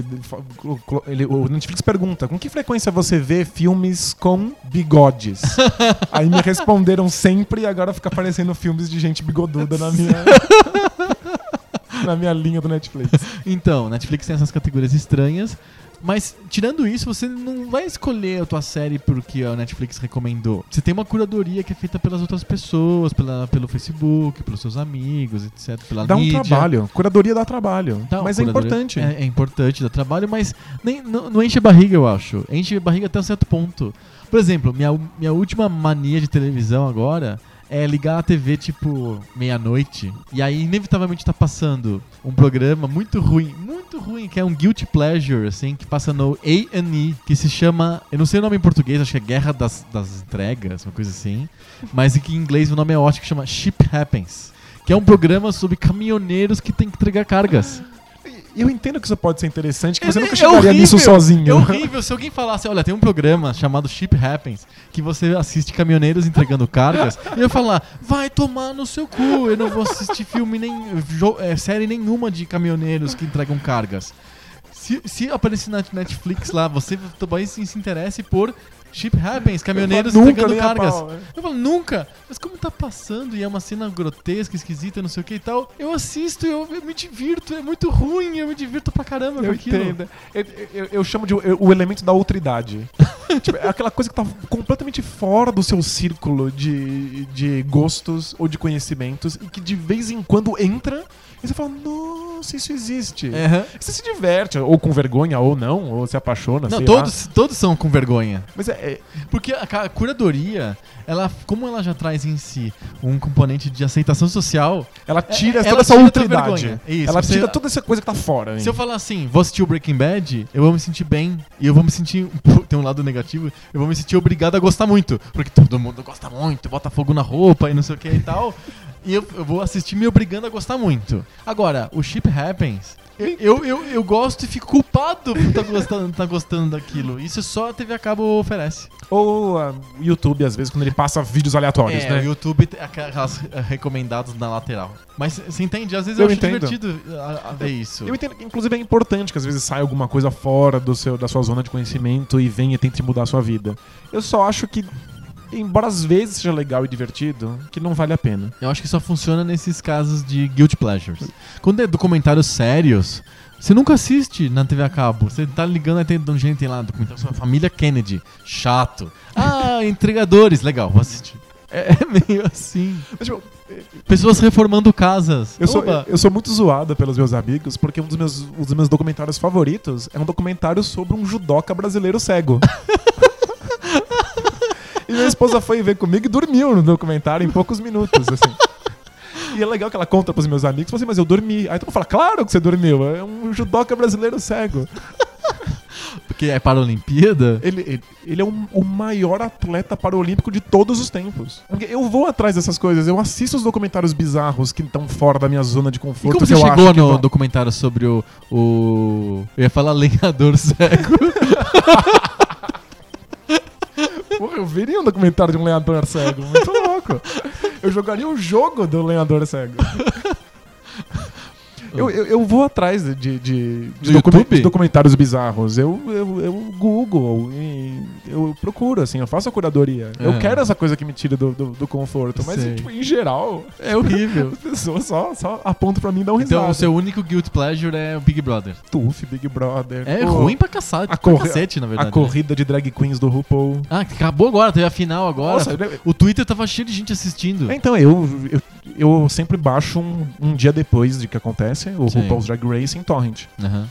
Ele- o Netflix pergunta: com que frequência você vê filmes com bigodes? Aí me responderam sempre e agora fica aparecendo filmes de gente bigoduda na minha. na minha linha do Netflix.
Então, Netflix tem essas categorias estranhas. Mas, tirando isso, você não vai escolher a tua série porque a Netflix recomendou. Você tem uma curadoria que é feita pelas outras pessoas, pela, pelo Facebook, pelos seus amigos, etc. Pela
Dá um
mídia.
trabalho. Curadoria dá trabalho.
Então,
mas é importante.
É, é importante, dá trabalho, mas nem, não, não enche a barriga, eu acho. Enche a barriga até um certo ponto. Por exemplo, minha, minha última mania de televisão agora é ligar a TV tipo meia-noite e aí inevitavelmente tá passando um programa muito ruim, muito ruim, que é um guilty pleasure, assim, que passa no A&E, que se chama, eu não sei o nome em português, acho que é Guerra das, das Entregas, uma coisa assim, mas que em inglês o nome é ótimo, que chama Ship Happens, que é um programa sobre caminhoneiros que tem que entregar cargas.
E eu entendo que isso pode ser interessante, que
É-
você nunca
é
chegaria
horrível,
nisso sozinho.
É horrível se alguém falasse, olha, tem um programa chamado Ship Happens, que você assiste caminhoneiros entregando cargas, e eu falar, vai tomar no seu cu, eu não vou assistir filme nem é, série nenhuma de caminhoneiros que entregam cargas. Se, se aparecer na Netflix lá, você talvez se interesse por Ship Happens, caminhoneiros entregando cargas.
pau, né?
Eu falo, nunca. Mas como tá passando e é uma cena grotesca, esquisita, não sei o que e tal, eu assisto e eu, eu me divirto. É muito ruim, eu me divirto pra caramba com
Eu
aquilo.
entendo. Eu, eu- eu chamo de o, elemento da outra idade. Tipo, é aquela coisa que tá completamente fora do seu círculo de, de gostos ou de conhecimentos e que de vez em quando entra e você fala, nossa, isso existe.
Aham.
Você se diverte, ou com vergonha, ou não, ou se apaixona,
Não, todos, todos são com vergonha.
lá. Mas é, é-
Porque a, curadoria, ela, como ela já traz em si um componente de aceitação social,
ela tira
ela
toda essa
tira
outra
tua
idade.
vergonha. Isso,
ela
você-
tira toda essa coisa que tá fora.
se eu falar assim, vou assistir o Breaking Bad, eu vou me sentir bem. E eu vou me sentir. Tem um lado negativo, eu vou me sentir obrigado a gostar muito. Porque todo mundo gosta muito, bota fogo na roupa e não sei o que e tal. E eu, eu vou assistir me obrigando a gostar muito. Agora, o Ship Happens. Eu, eu, eu gosto e fico culpado por estar gostando, tá gostando daquilo. Isso só a TV a cabo oferece.
Ou ah, o YouTube, às vezes, quando ele passa vídeos aleatórios,
É,
né?
o YouTube tem aquelas eh, recomendadas na lateral. Mas você entende? Às vezes
Eu
eu, acho
entendo.
divertido a, a ver isso.
Eu entendo que, inclusive, é importante que às vezes saia alguma coisa fora do seu, da sua zona de conhecimento e venha e tente mudar a sua vida. Eu só acho que, embora às vezes seja legal e divertido, que não vale a pena.
Eu acho que só funciona nesses casos de guilty pleasures. Quando é documentários sérios, você nunca assiste na TV a cabo. Você tá ligando aí tem um gente tem lá documentário sobre a família Kennedy. Chato. Ah, entregadores, legal, vou assistir. É meio assim.
Mas, tipo,
Pessoas reformando casas.
eu, sou, eu sou muito zoado pelos meus amigos porque um dos meus, um dos meus documentários favoritos é um documentário sobre um judoca brasileiro cego. e minha esposa foi ver comigo e dormiu no documentário em poucos minutos, assim. E é legal que ela conta pros meus amigos, assim, mas eu dormi. Aí tu fala, claro que você dormiu, é um judoca brasileiro cego.
Porque é para a Olimpíada.
Ele, ele, ele é um- o maior atleta paralímpico de todos os tempos. Porque eu vou atrás dessas coisas, eu assisto os documentários bizarros que estão fora da minha zona de
E
conforto.
como
que
você chegou no
vão-
documentário sobre o, o. Eu ia falar lenhador cego.
Porra, eu veria um documentário de um lenhador cego. Muito louco. Eu jogaria o jogo do lenhador cego. Eu, eu, eu vou atrás de, de, de,
Do
documen-
YouTube?
de documentários bizarros. Eu, eu, eu Google e eu procuro, assim, eu faço a curadoria. Eu
É.
quero essa coisa que me tire do, do, do conforto. Mas, tipo, em geral,
É horrível.
as pessoas só, só apontam pra mim e dão risada.
Então o seu único guilt pleasure é o Big Brother.
Tuf, Big Brother.
É ruim pra caçar,
a
pra cacete, na verdade.
A corrida de drag queens do RuPaul.
Ah, acabou agora, teve a final agora.
Nossa, eu-
O Twitter tava cheio de gente assistindo.
Então, eu, eu, eu sempre baixo um, um dia depois de que acontece o
Sim.
RuPaul's Drag Race em Torrent.
Aham.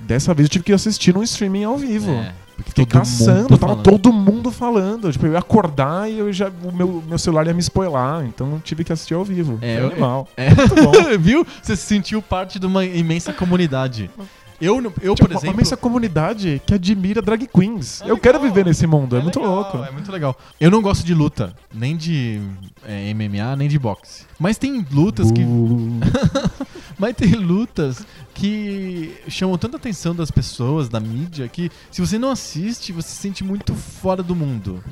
Dessa vez eu tive que assistir num streaming ao vivo.
É, porque
Fiquei
todo
caçando,
mundo
tava
falando.
todo mundo falando. Tipo, eu ia acordar e eu já, o meu, meu celular ia me spoiler, então eu tive que assistir ao vivo.
É,
É,
eu-
animal.
É.
Bom.
Viu? Você se sentiu parte de uma imensa comunidade. Eu, eu
Tipo,
por exemplo.
Uma imensa comunidade que admira drag queens.
É
eu
legal.
quero viver nesse mundo, é, muito
legal,
louco.
É muito legal. Eu não gosto de luta, nem de é, MMA, nem de boxe. Mas tem lutas que.
Uh,
Mas tem lutas que chamam tanta atenção das pessoas, da mídia, que se você não assiste, você se sente muito fora do mundo.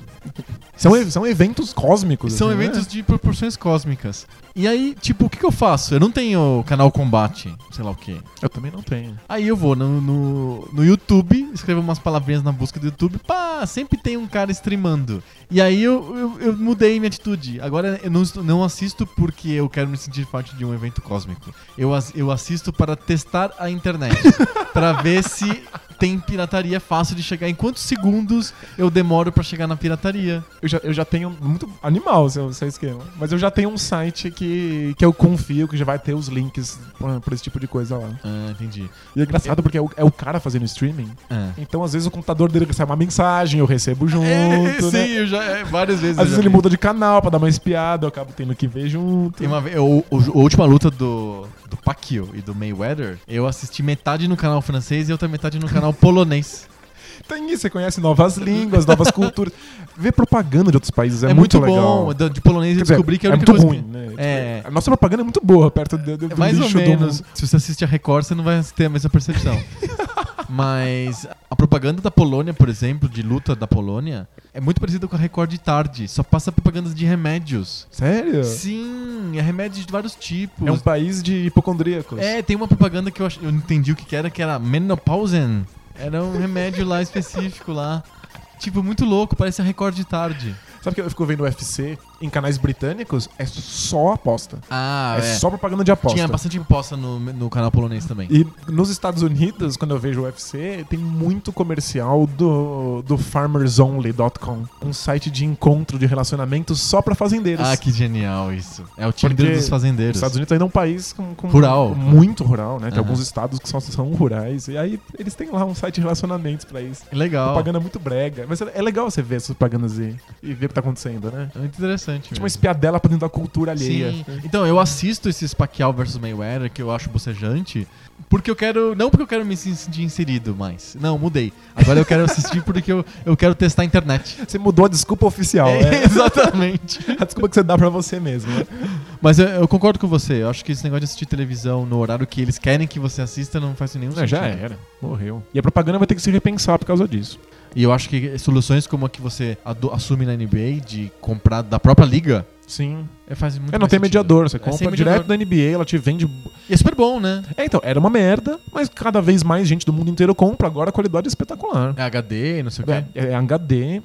são, são eventos cósmicos.
São
assim, né?
eventos de proporções cósmicas. E aí, tipo, o que, que eu faço? Eu não tenho canal combate, sei lá o quê.
Eu também não tenho.
Aí eu vou no, no, no YouTube, escrevo umas palavrinhas na busca do YouTube, pá, sempre tem um cara streamando. E aí eu, eu, eu mudei minha atitude. Agora eu não, não assisto porque eu quero me sentir parte de um evento cósmico. Eu, eu assisto para testar a internet. para ver se tem pirataria fácil de chegar. Em quantos segundos eu demoro para chegar na pirataria?
Eu já, eu já tenho muito animal seu, seu esquema. Mas eu já tenho um site que, que eu confio que já vai ter os links pra, pra esse tipo de coisa lá.
Ah, entendi.
E é engraçado porque é o, é o cara fazendo streaming.
Ah.
Então, às vezes, o computador dele recebe uma mensagem, eu recebo junto.
É, sim,
né?
eu já, é, várias vezes.
Às
eu
vezes ele
vi.
muda de canal pra dar uma espiada, eu acabo tendo que ver junto.
Uma vez, o- a última luta do, do Pacquiao e do Mayweather, eu assisti metade no canal francês e outra metade no canal polonês.
Tem isso, você conhece novas línguas, novas culturas. Ver propaganda de outros países é,
É,
muito,
muito,
legal.
bom. De polonês eu descobri que a
é
única
muito
coisa
ruim, né?
É.
Tipo, A nossa propaganda é muito boa perto do, do,
É
do
mais ou
do
menos.
mundo.
Se você assiste a Record, você não vai ter a mesma percepção. Mas a propaganda da Polônia, por exemplo, de luta da Polônia, é muito parecida com a Record de tarde. Só passa propagandas de remédios.
Sério?
Sim, é remédios de vários tipos.
É um país de hipocondríacos.
É, tem uma propaganda que eu, ach... eu entendi o que era, que era Menopausen. Era um remédio lá específico lá. Tipo, muito louco, parece a Record de tarde.
Sabe que eu fico vendo UFC em canais britânicos? É só aposta.
Ah,
é, só propaganda de aposta.
Tinha bastante aposta no, no canal polonês também.
E nos Estados Unidos, quando eu vejo o UFC, tem muito comercial do, do farmersonly.com, um site de encontro de relacionamentos só pra fazendeiros.
Ah, que genial isso. É o time
Porque
dos
Os
fazendeiros.
Estados Unidos ainda é um país com, com-
Rural.
muito rural, né? Tem
Aham.
alguns estados que só são rurais. E aí eles têm lá um site de relacionamentos pra isso.
Legal.
Propaganda muito brega. Mas é é legal você ver essas propagandas e, e ver o que tá acontecendo, né?
É muito interessante.
Tipo uma
mesmo.
espiadela pra dentro da cultura alheia.
Sim. Então, eu assisto esses Pacquiao versus Mayweather, que eu acho bocejante, porque eu quero... Não porque eu quero me sentir inserido mais. Não, mudei. Agora eu quero assistir porque eu, eu quero testar a internet.
Você mudou a desculpa oficial,
É,
né?
exatamente.
A desculpa que você dá pra você mesmo, né?
Mas eu, eu concordo com você. Eu acho que esse negócio de assistir televisão no horário que eles querem que você assista não faz nenhum
Não,
sentido.
já era. Morreu. E a propaganda vai ter que se repensar por causa disso.
E eu acho que soluções como a que você assume na NBA, de comprar da própria liga,
Sim.
é, faz muito
É, não tem
sentido.
mediador. Você
É
compra direto da NBA, ela te vende.
E é super bom, né?
É, então, era uma merda, mas cada vez mais gente do mundo inteiro compra. Agora a qualidade é espetacular.
É HD, não sei o quê.
É, é HD.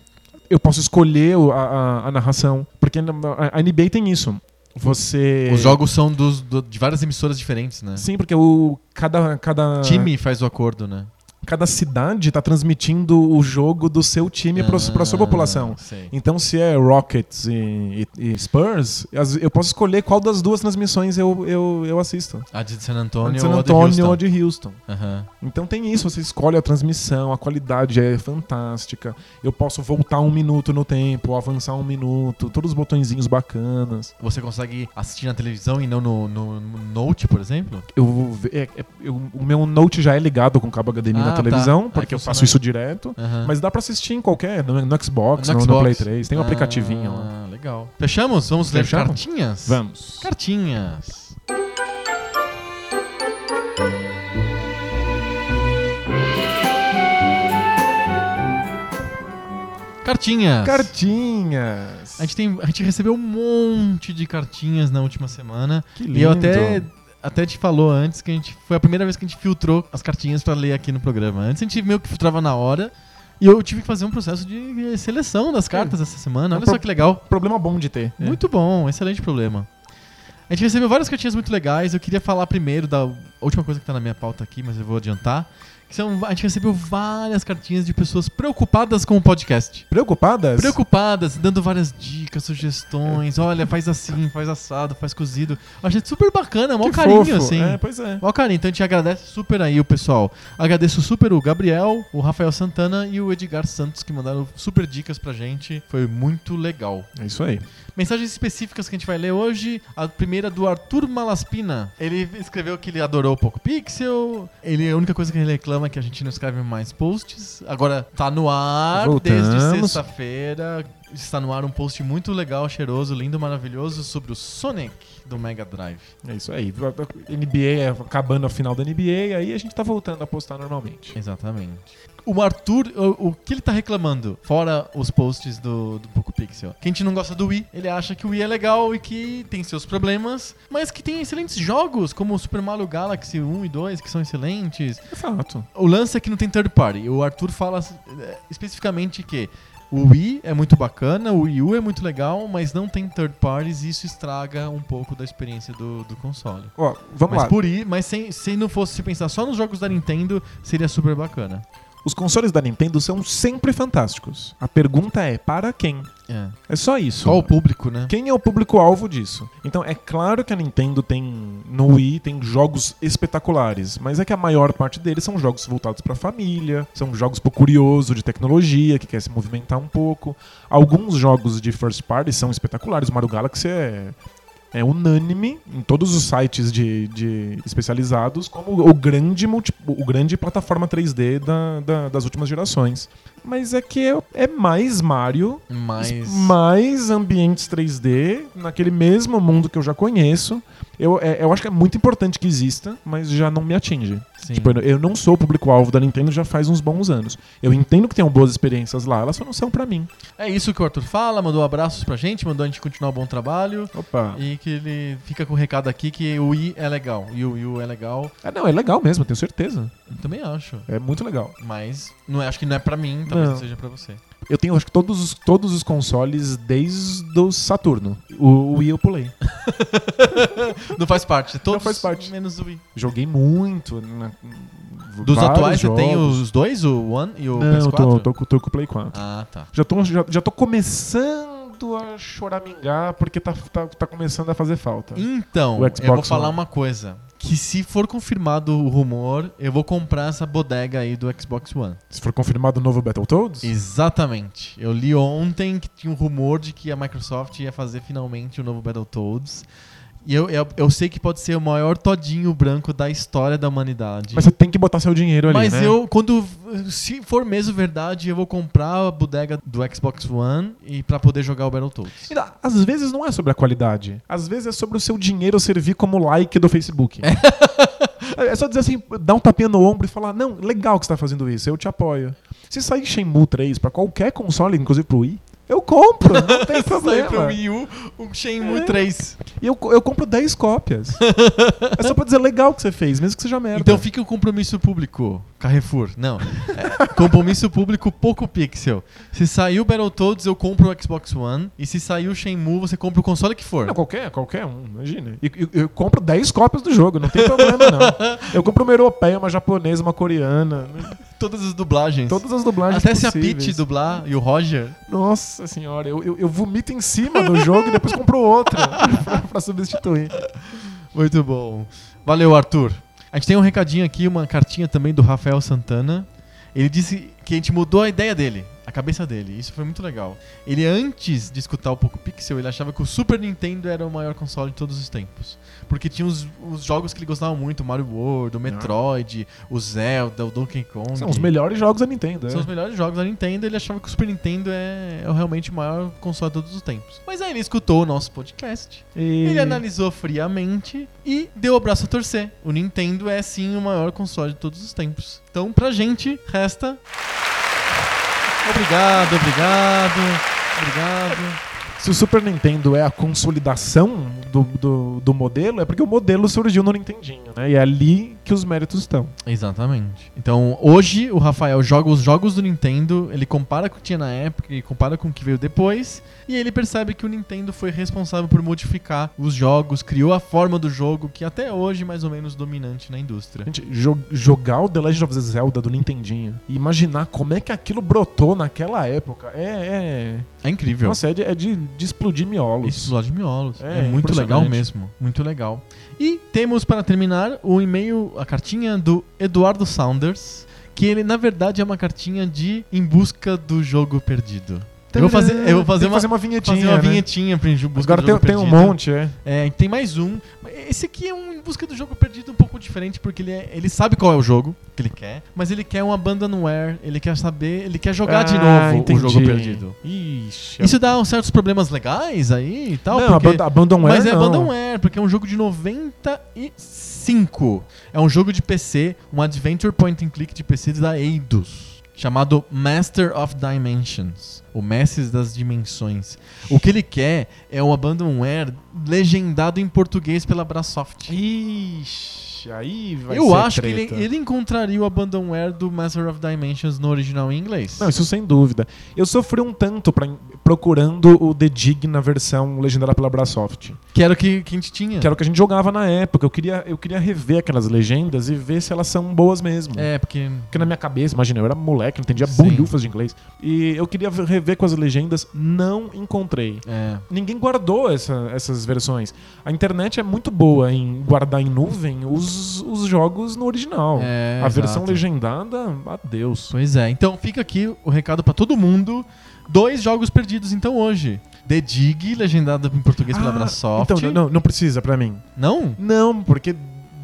Eu posso escolher a, a- a narração. Porque a NBA tem isso. Você.
Os jogos são dos, do- de várias emissoras diferentes, né?
Sim, porque o, cada, cada,
time faz o acordo, né?
Cada cidade tá transmitindo o jogo do seu time pra, pra sua
Ah,
população.
sei.
Então, se é Rockets e, e- e Spurs, eu posso escolher qual das duas transmissões eu, eu, eu assisto.
A de San Antônio
de San
ou a
Antonio
de Houston.
ou de Houston.
Aham.
Então tem isso, você escolhe a transmissão, a qualidade é fantástica. Eu posso voltar um minuto no tempo, avançar um minuto, todos os botõezinhos bacanas.
Você consegue assistir na televisão e não no, no- no Note, por exemplo?
Eu é- é- eu- o meu Note já é ligado com cabo HDMI
Ah,
na. Televisão,
Aí
porque eu faço isso direto.
Aham.
Mas dá pra assistir em qualquer, no, no Xbox,
No
no, no
Xbox.
Play 3, tem um aplicativinho lá.
Ah, legal. Fechamos? Vamos ler
Fechamos?
cartinhas?
Vamos.
Cartinhas. Cartinhas.
Cartinhas.
A gente, tem, a gente recebeu um monte de cartinhas na última semana.
Que
E eu
lindo.
até, até te falou antes que a gente. Foi a primeira vez que a gente filtrou as cartinhas pra ler aqui no programa. Antes a gente meio que filtrava na hora. E eu tive que fazer um processo de seleção das cartas essa semana.
É um
Olha só que legal.
Problema bom de ter.
Muito bom, excelente problema. A gente recebeu várias cartinhas muito legais. Eu queria falar primeiro da última coisa que tá na minha pauta aqui, mas eu vou adiantar. São, a gente recebeu várias cartinhas de pessoas preocupadas com o podcast.
Preocupadas?
Preocupadas, dando várias dicas, sugestões. Olha, faz assim, faz assado, faz cozido. Achei super bacana, mó carinho,
fofo.
assim.
É, pois é.
Mó carinho. Então a gente agradece super aí o pessoal. Agradeço super o Gabriel, o Rafael Santana e o Edgar Santos que mandaram super dicas pra gente. Foi muito legal.
É isso aí.
Mensagens específicas que a gente vai ler hoje. A primeira do Arthur Malaspina. Ele escreveu que ele adorou o Poco Pixel. Ele, a única coisa que ele reclama é que a gente não escreve mais posts. Agora tá no ar desde
Voltamos.
sexta-feira. Está no ar um post muito legal, cheiroso, lindo, maravilhoso sobre o Sonic do Mega Drive.
É isso aí. NBA é acabando a final da NBA, aí a gente tá voltando a postar normalmente.
Exatamente. O Arthur, o, o que ele tá reclamando, fora os posts do, do Poco Pixel? Que a gente não gosta do Wii. Ele acha que o Wii é legal e que tem seus problemas, mas que tem excelentes jogos, como o Super Mario Galaxy 1 e 2, que são excelentes.
Fato.
O lance é que não tem third party. O Arthur fala eh, especificamente que o Wii é muito bacana, o Wii U é muito legal, mas não tem third parties e isso estraga um pouco da experiência do, do console.
Ó, vamos
mas
lá.
por i, mas sem, se não fosse se pensar só nos jogos da Nintendo, seria super bacana.
Os consoles da Nintendo são sempre fantásticos. A pergunta é, para quem?
É.
É só isso.
Só o público, né?
Quem é o público-alvo disso? Então, é claro que a Nintendo tem, no Wii, tem jogos espetaculares, mas é que a maior parte deles são jogos voltados pra família, são jogos pro curioso de tecnologia, que quer se movimentar um pouco. Alguns jogos de first party são espetaculares. O Mario Galaxy é, é unânime em todos os sites de, de especializados como o grande, multi, o grande plataforma 3D da- da- das últimas gerações. Mas é que é, é mais Mario
Mas.
mais ambientes 3D naquele mesmo mundo que eu já conheço. Eu, é- eu acho que é muito importante que exista, mas já não me atinge. Tipo, eu, não sou o público-alvo da Nintendo já faz uns bons anos. Eu entendo que tenham boas experiências lá, elas só não são pra mim.
É isso que o Arthur fala, mandou abraços pra gente, mandou a gente continuar o bom trabalho.
Opa.
E que ele fica com o recado aqui que o Wii é legal. E o Wii é legal.
É, não, é legal mesmo, tenho certeza.
Eu também acho.
É muito legal.
Mas não é, acho que não é pra mim, talvez
Não.
não seja pra você.
Eu tenho, acho que todos os, todos os consoles desde o Saturno. O, o Wii eu pulei.
Não faz parte. Todos
faz parte.
menos o Wii.
Joguei muito. na-
Dos atuais você tem
jogos.
os dois, o One e o
Não, eu
PS4?
tô, tô, tô com o Play 4.
Ah, tá.
Já tô, já, já tô começando a choramingar porque tá, tá, tá começando a fazer falta.
Então, eu vou falar
One.
uma coisa. Que se for confirmado o rumor, eu vou comprar essa bodega aí do Xbox One.
Se for confirmado o novo Battletoads,
Exatamente. Eu li ontem que tinha um rumor de que a Microsoft ia fazer finalmente o novo Battletoads. E eu, eu, eu sei que pode ser o maior todinho branco da história da humanidade.
mas você tem que botar seu dinheiro ali,
Mas
né?
eu, quando. Se for mesmo verdade, eu vou comprar a bodega do Xbox One e pra poder jogar o Battletoads.
E, Às vezes não é sobre a qualidade. Às vezes é sobre o seu dinheiro servir como like do Facebook. É só dizer assim, dar um tapinha no ombro e falar, não, legal que você tá fazendo isso, eu te apoio. Se sair Shenmue 3 pra qualquer console, inclusive pro Wii, eu compro, não tem
Saiu pro
problema.
Wii U, um Shenmue
É.
3.
E eu, eu compro 10 cópias. é só pra dizer legal que você fez, mesmo que seja merda.
Então fica o compromisso público, Carrefour. Não. É, compromisso público Poco Pixel. Se sair o Battletoads, eu compro o Xbox One. E se sair o Shenmue, você compra o console que for.
Não, qualquer, qualquer um, imagina. E eu, eu compro 10 cópias do jogo, não tem problema não. Eu compro uma europeia, uma japonesa, uma coreana,
Todas as dublagens.
todas as dublagens
Até se a
possíveis.
Peach dublar e o Roger.
Nossa senhora, eu, eu, eu vomito em cima do jogo e depois compro outro pra, pra substituir.
Muito bom. Valeu, Arthur. A gente tem um recadinho aqui, uma cartinha também do Rafael Santana. Ele disse que a gente mudou a ideia dele, a cabeça dele. Isso foi muito legal. Ele, antes de escutar o Poco Pixel, ele achava que o Super Nintendo era o maior console de todos os tempos. Porque tinha os, os jogos que ele gostava muito, o Mario World, o Metroid, o Zelda, o Donkey Kong.
São os melhores jogos da Nintendo.
São
é.
os melhores jogos da Nintendo. Ele achava que o Super Nintendo é, é realmente o maior console de todos os tempos. Mas aí ele escutou o nosso podcast.
E-
Ele analisou friamente e deu o braço a torcer. O Nintendo é sim o maior console de todos os tempos. Então, pra gente, resta. Obrigado, obrigado, obrigado.
Se o Super Nintendo é a consolidação do, do, do modelo, é porque o modelo surgiu no Nintendinho, né? E ali que os méritos estão.
Exatamente. Então, hoje o Rafael joga os jogos do Nintendo, ele compara com o que tinha na época e compara com o que veio depois, e ele percebe que o Nintendo foi responsável por modificar os jogos, criou a forma do jogo que até hoje é mais ou menos dominante na indústria.
Gente, jo- jogar o The Legend of Zelda do Nintendinho e imaginar como é que aquilo brotou naquela época é.
É
é...
incrível.
Nossa, é de, é de, de explodir miolos.
Explode miolos.
É,
É, muito legal mesmo. Muito legal. E temos para terminar o e-mail, a cartinha do Eduardo Saunders, que ele na verdade é uma cartinha de em busca do jogo perdido. Eu vou fazer, eu vou fazer uma,
fazer uma vinhetinha.
fazer uma
né?
vinhetinha pra
Agora tem, tem um monte, é.
É, tem mais um. Esse aqui é um em busca do jogo perdido um pouco diferente, porque ele, é- ele sabe qual é o jogo que ele quer, mas ele quer um abandonware, ele quer saber, ele quer jogar de
Ah,
novo
entendi.
o jogo perdido.
Ixi.
Isso dá uns certos problemas legais aí e tal,
não,
porque...
aband Abandonware
Mas é
não.
Abandonware, porque é um jogo de 95. É um jogo de PC, um Adventure Point and Click de PC da Eidos, chamado Master of Dimensions, o Mestres das Dimensões. O que ele quer é um Abandonware legendado em português pela Brasoft.
Ixi, aí vai
Eu
ser
acho que
treta.
ele, ele encontraria o Abandonware do Master of Dimensions no original em inglês.
Não, isso sem dúvida. Eu sofri um tanto pra, procurando o The Dig na versão legendada pela Brasoft.
Que era o que, que a gente tinha.
Que era o que a gente jogava na época. Eu queria, eu queria rever aquelas legendas e ver se elas são boas mesmo.
É, porque...
Porque na minha cabeça, imagina, eu era moleque, não entendia
Sim.
bolhufas de inglês. E eu queria ver- rever com as legendas, não encontrei.
É,
Ninguém guardou essa- essas versões. A internet é muito boa em guardar em nuvem os, os jogos no original.
é,
a versão
exato.
legendada, adeus.
Pois é, então fica aqui o recado pra todo mundo. Dois jogos perdidos então hoje. The Dig, legendado em português pela
Ah,
Brasoft.
Então, não, não precisa pra mim.
Não?
Não, porque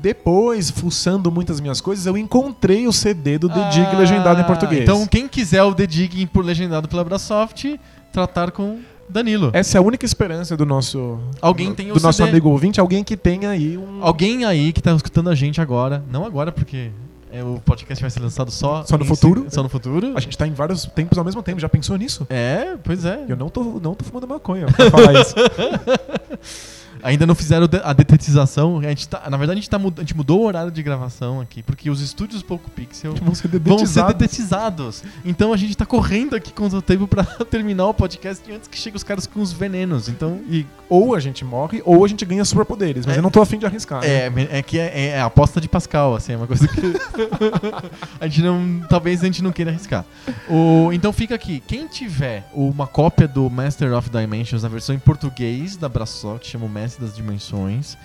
depois, fuçando muitas minhas coisas, eu encontrei o CD do The Dig
Ah,
legendado em português.
Então quem quiser o The Dig por legendado pela Brasoft, tratar com Danilo.
Essa é a única esperança do nosso
Alguém tem o
do nosso
CD.
amigo ouvinte, alguém que tenha aí um
Alguém aí que tá escutando a gente agora, não agora porque é, o podcast vai ser lançado só
Só no futuro?
Só no futuro.
A gente tá em vários tempos ao mesmo tempo, já pensou nisso?
É, pois é.
Eu não tô, não tô fumando maconha pra falar isso.
Ainda não fizeram a detetização. A gente tá, na verdade, a gente, tá, a gente mudou o horário de gravação aqui, porque os estúdios Poco Pixel
Vão ser
vão ser
dedetizados.
Então a gente tá correndo aqui contra o tempo pra terminar o podcast antes que chegue os caras com os venenos. Então.
E ou a gente morre, ou a gente ganha superpoderes. Mas
É.
eu não tô afim de arriscar. né?
É, é que é, é a aposta de Pascal, assim, é uma coisa que a gente não, talvez a gente não queira arriscar. O, então fica aqui, quem tiver uma cópia do Master of Dimensions na versão em português da Brasoft, chama o Das Dimensões,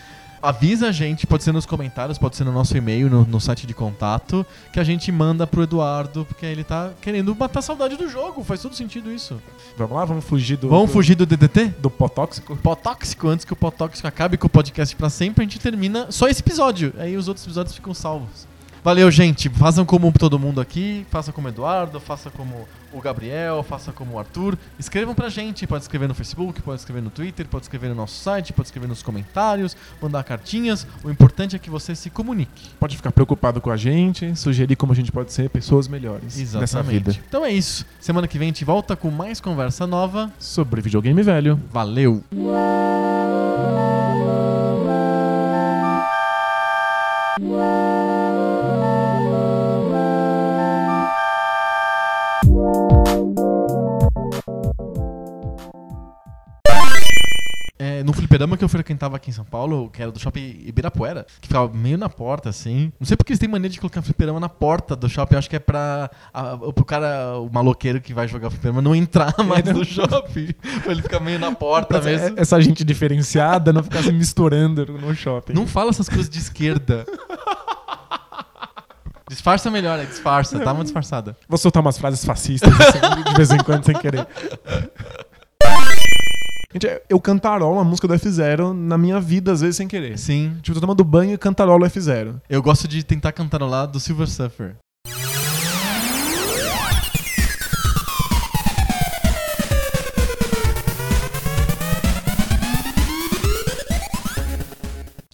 avisa a gente, pode ser nos comentários, pode ser no nosso e-mail, no, no site de contato, que a gente manda pro Eduardo, porque ele tá querendo matar a saudade do jogo, faz todo sentido isso.
Vamos lá, vamos fugir do.
Vamos
do,
fugir do DDT?
do pó tóxico?
Pó tóxico, antes que o pó tóxico acabe com o podcast pra sempre, a gente termina só esse episódio. Aí os outros episódios ficam salvos. Valeu, gente. Façam como todo mundo aqui. Façam como o Eduardo, faça como o Gabriel, faça como o Arthur. Escrevam pra gente. Pode escrever no Facebook, pode escrever no Twitter, pode escrever no nosso site, pode escrever nos comentários, mandar cartinhas. O importante é que você se comunique.
Pode ficar preocupado com a gente, sugerir como a gente pode ser pessoas melhores nessa
Exatamente.
vida.
Então é isso. Semana que vem a gente volta com mais conversa nova.
Sobre videogame velho.
Valeu! Fliperama que eu frequentava aqui em São Paulo, que era do shopping Ibirapuera, que ficava meio na porta, assim. Não sei porque eles têm mania de colocar fliperama na porta do shopping. Eu acho que é pra a, pro cara, o maloqueiro que vai jogar fliperama, não entrar mais
não.
no shopping. pra ele ficar meio na porta
Pra
mesmo.
essa gente diferenciada não ficar se misturando no shopping.
Não fala essas coisas de esquerda. Disfarça melhor, é disfarça, tá muito disfarçada.
Vou soltar umas frases fascistas assim, de vez em quando sem querer. Gente, eu cantarolo a música do F0 na minha vida, às vezes, sem querer.
Sim.
Tipo, tô tomando banho e cantarolo F0.
Eu gosto de tentar cantarolar do Silver Surfer.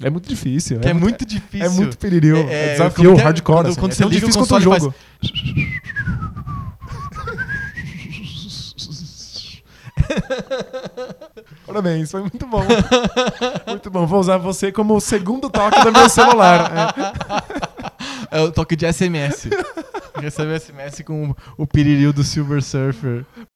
É muito difícil.
Que é, muito difícil.
É muito periril.
É,
É,
é,
desafio
é?
hardcore.
Quando-
assim.
quando
é
você liga o
difícil o
console,
jogo. Parabéns, foi muito bom. muito bom. Vou usar você como segundo toque do meu celular. É.
É o toque de SMS. Recebe SMS com o piriril do Silver Surfer.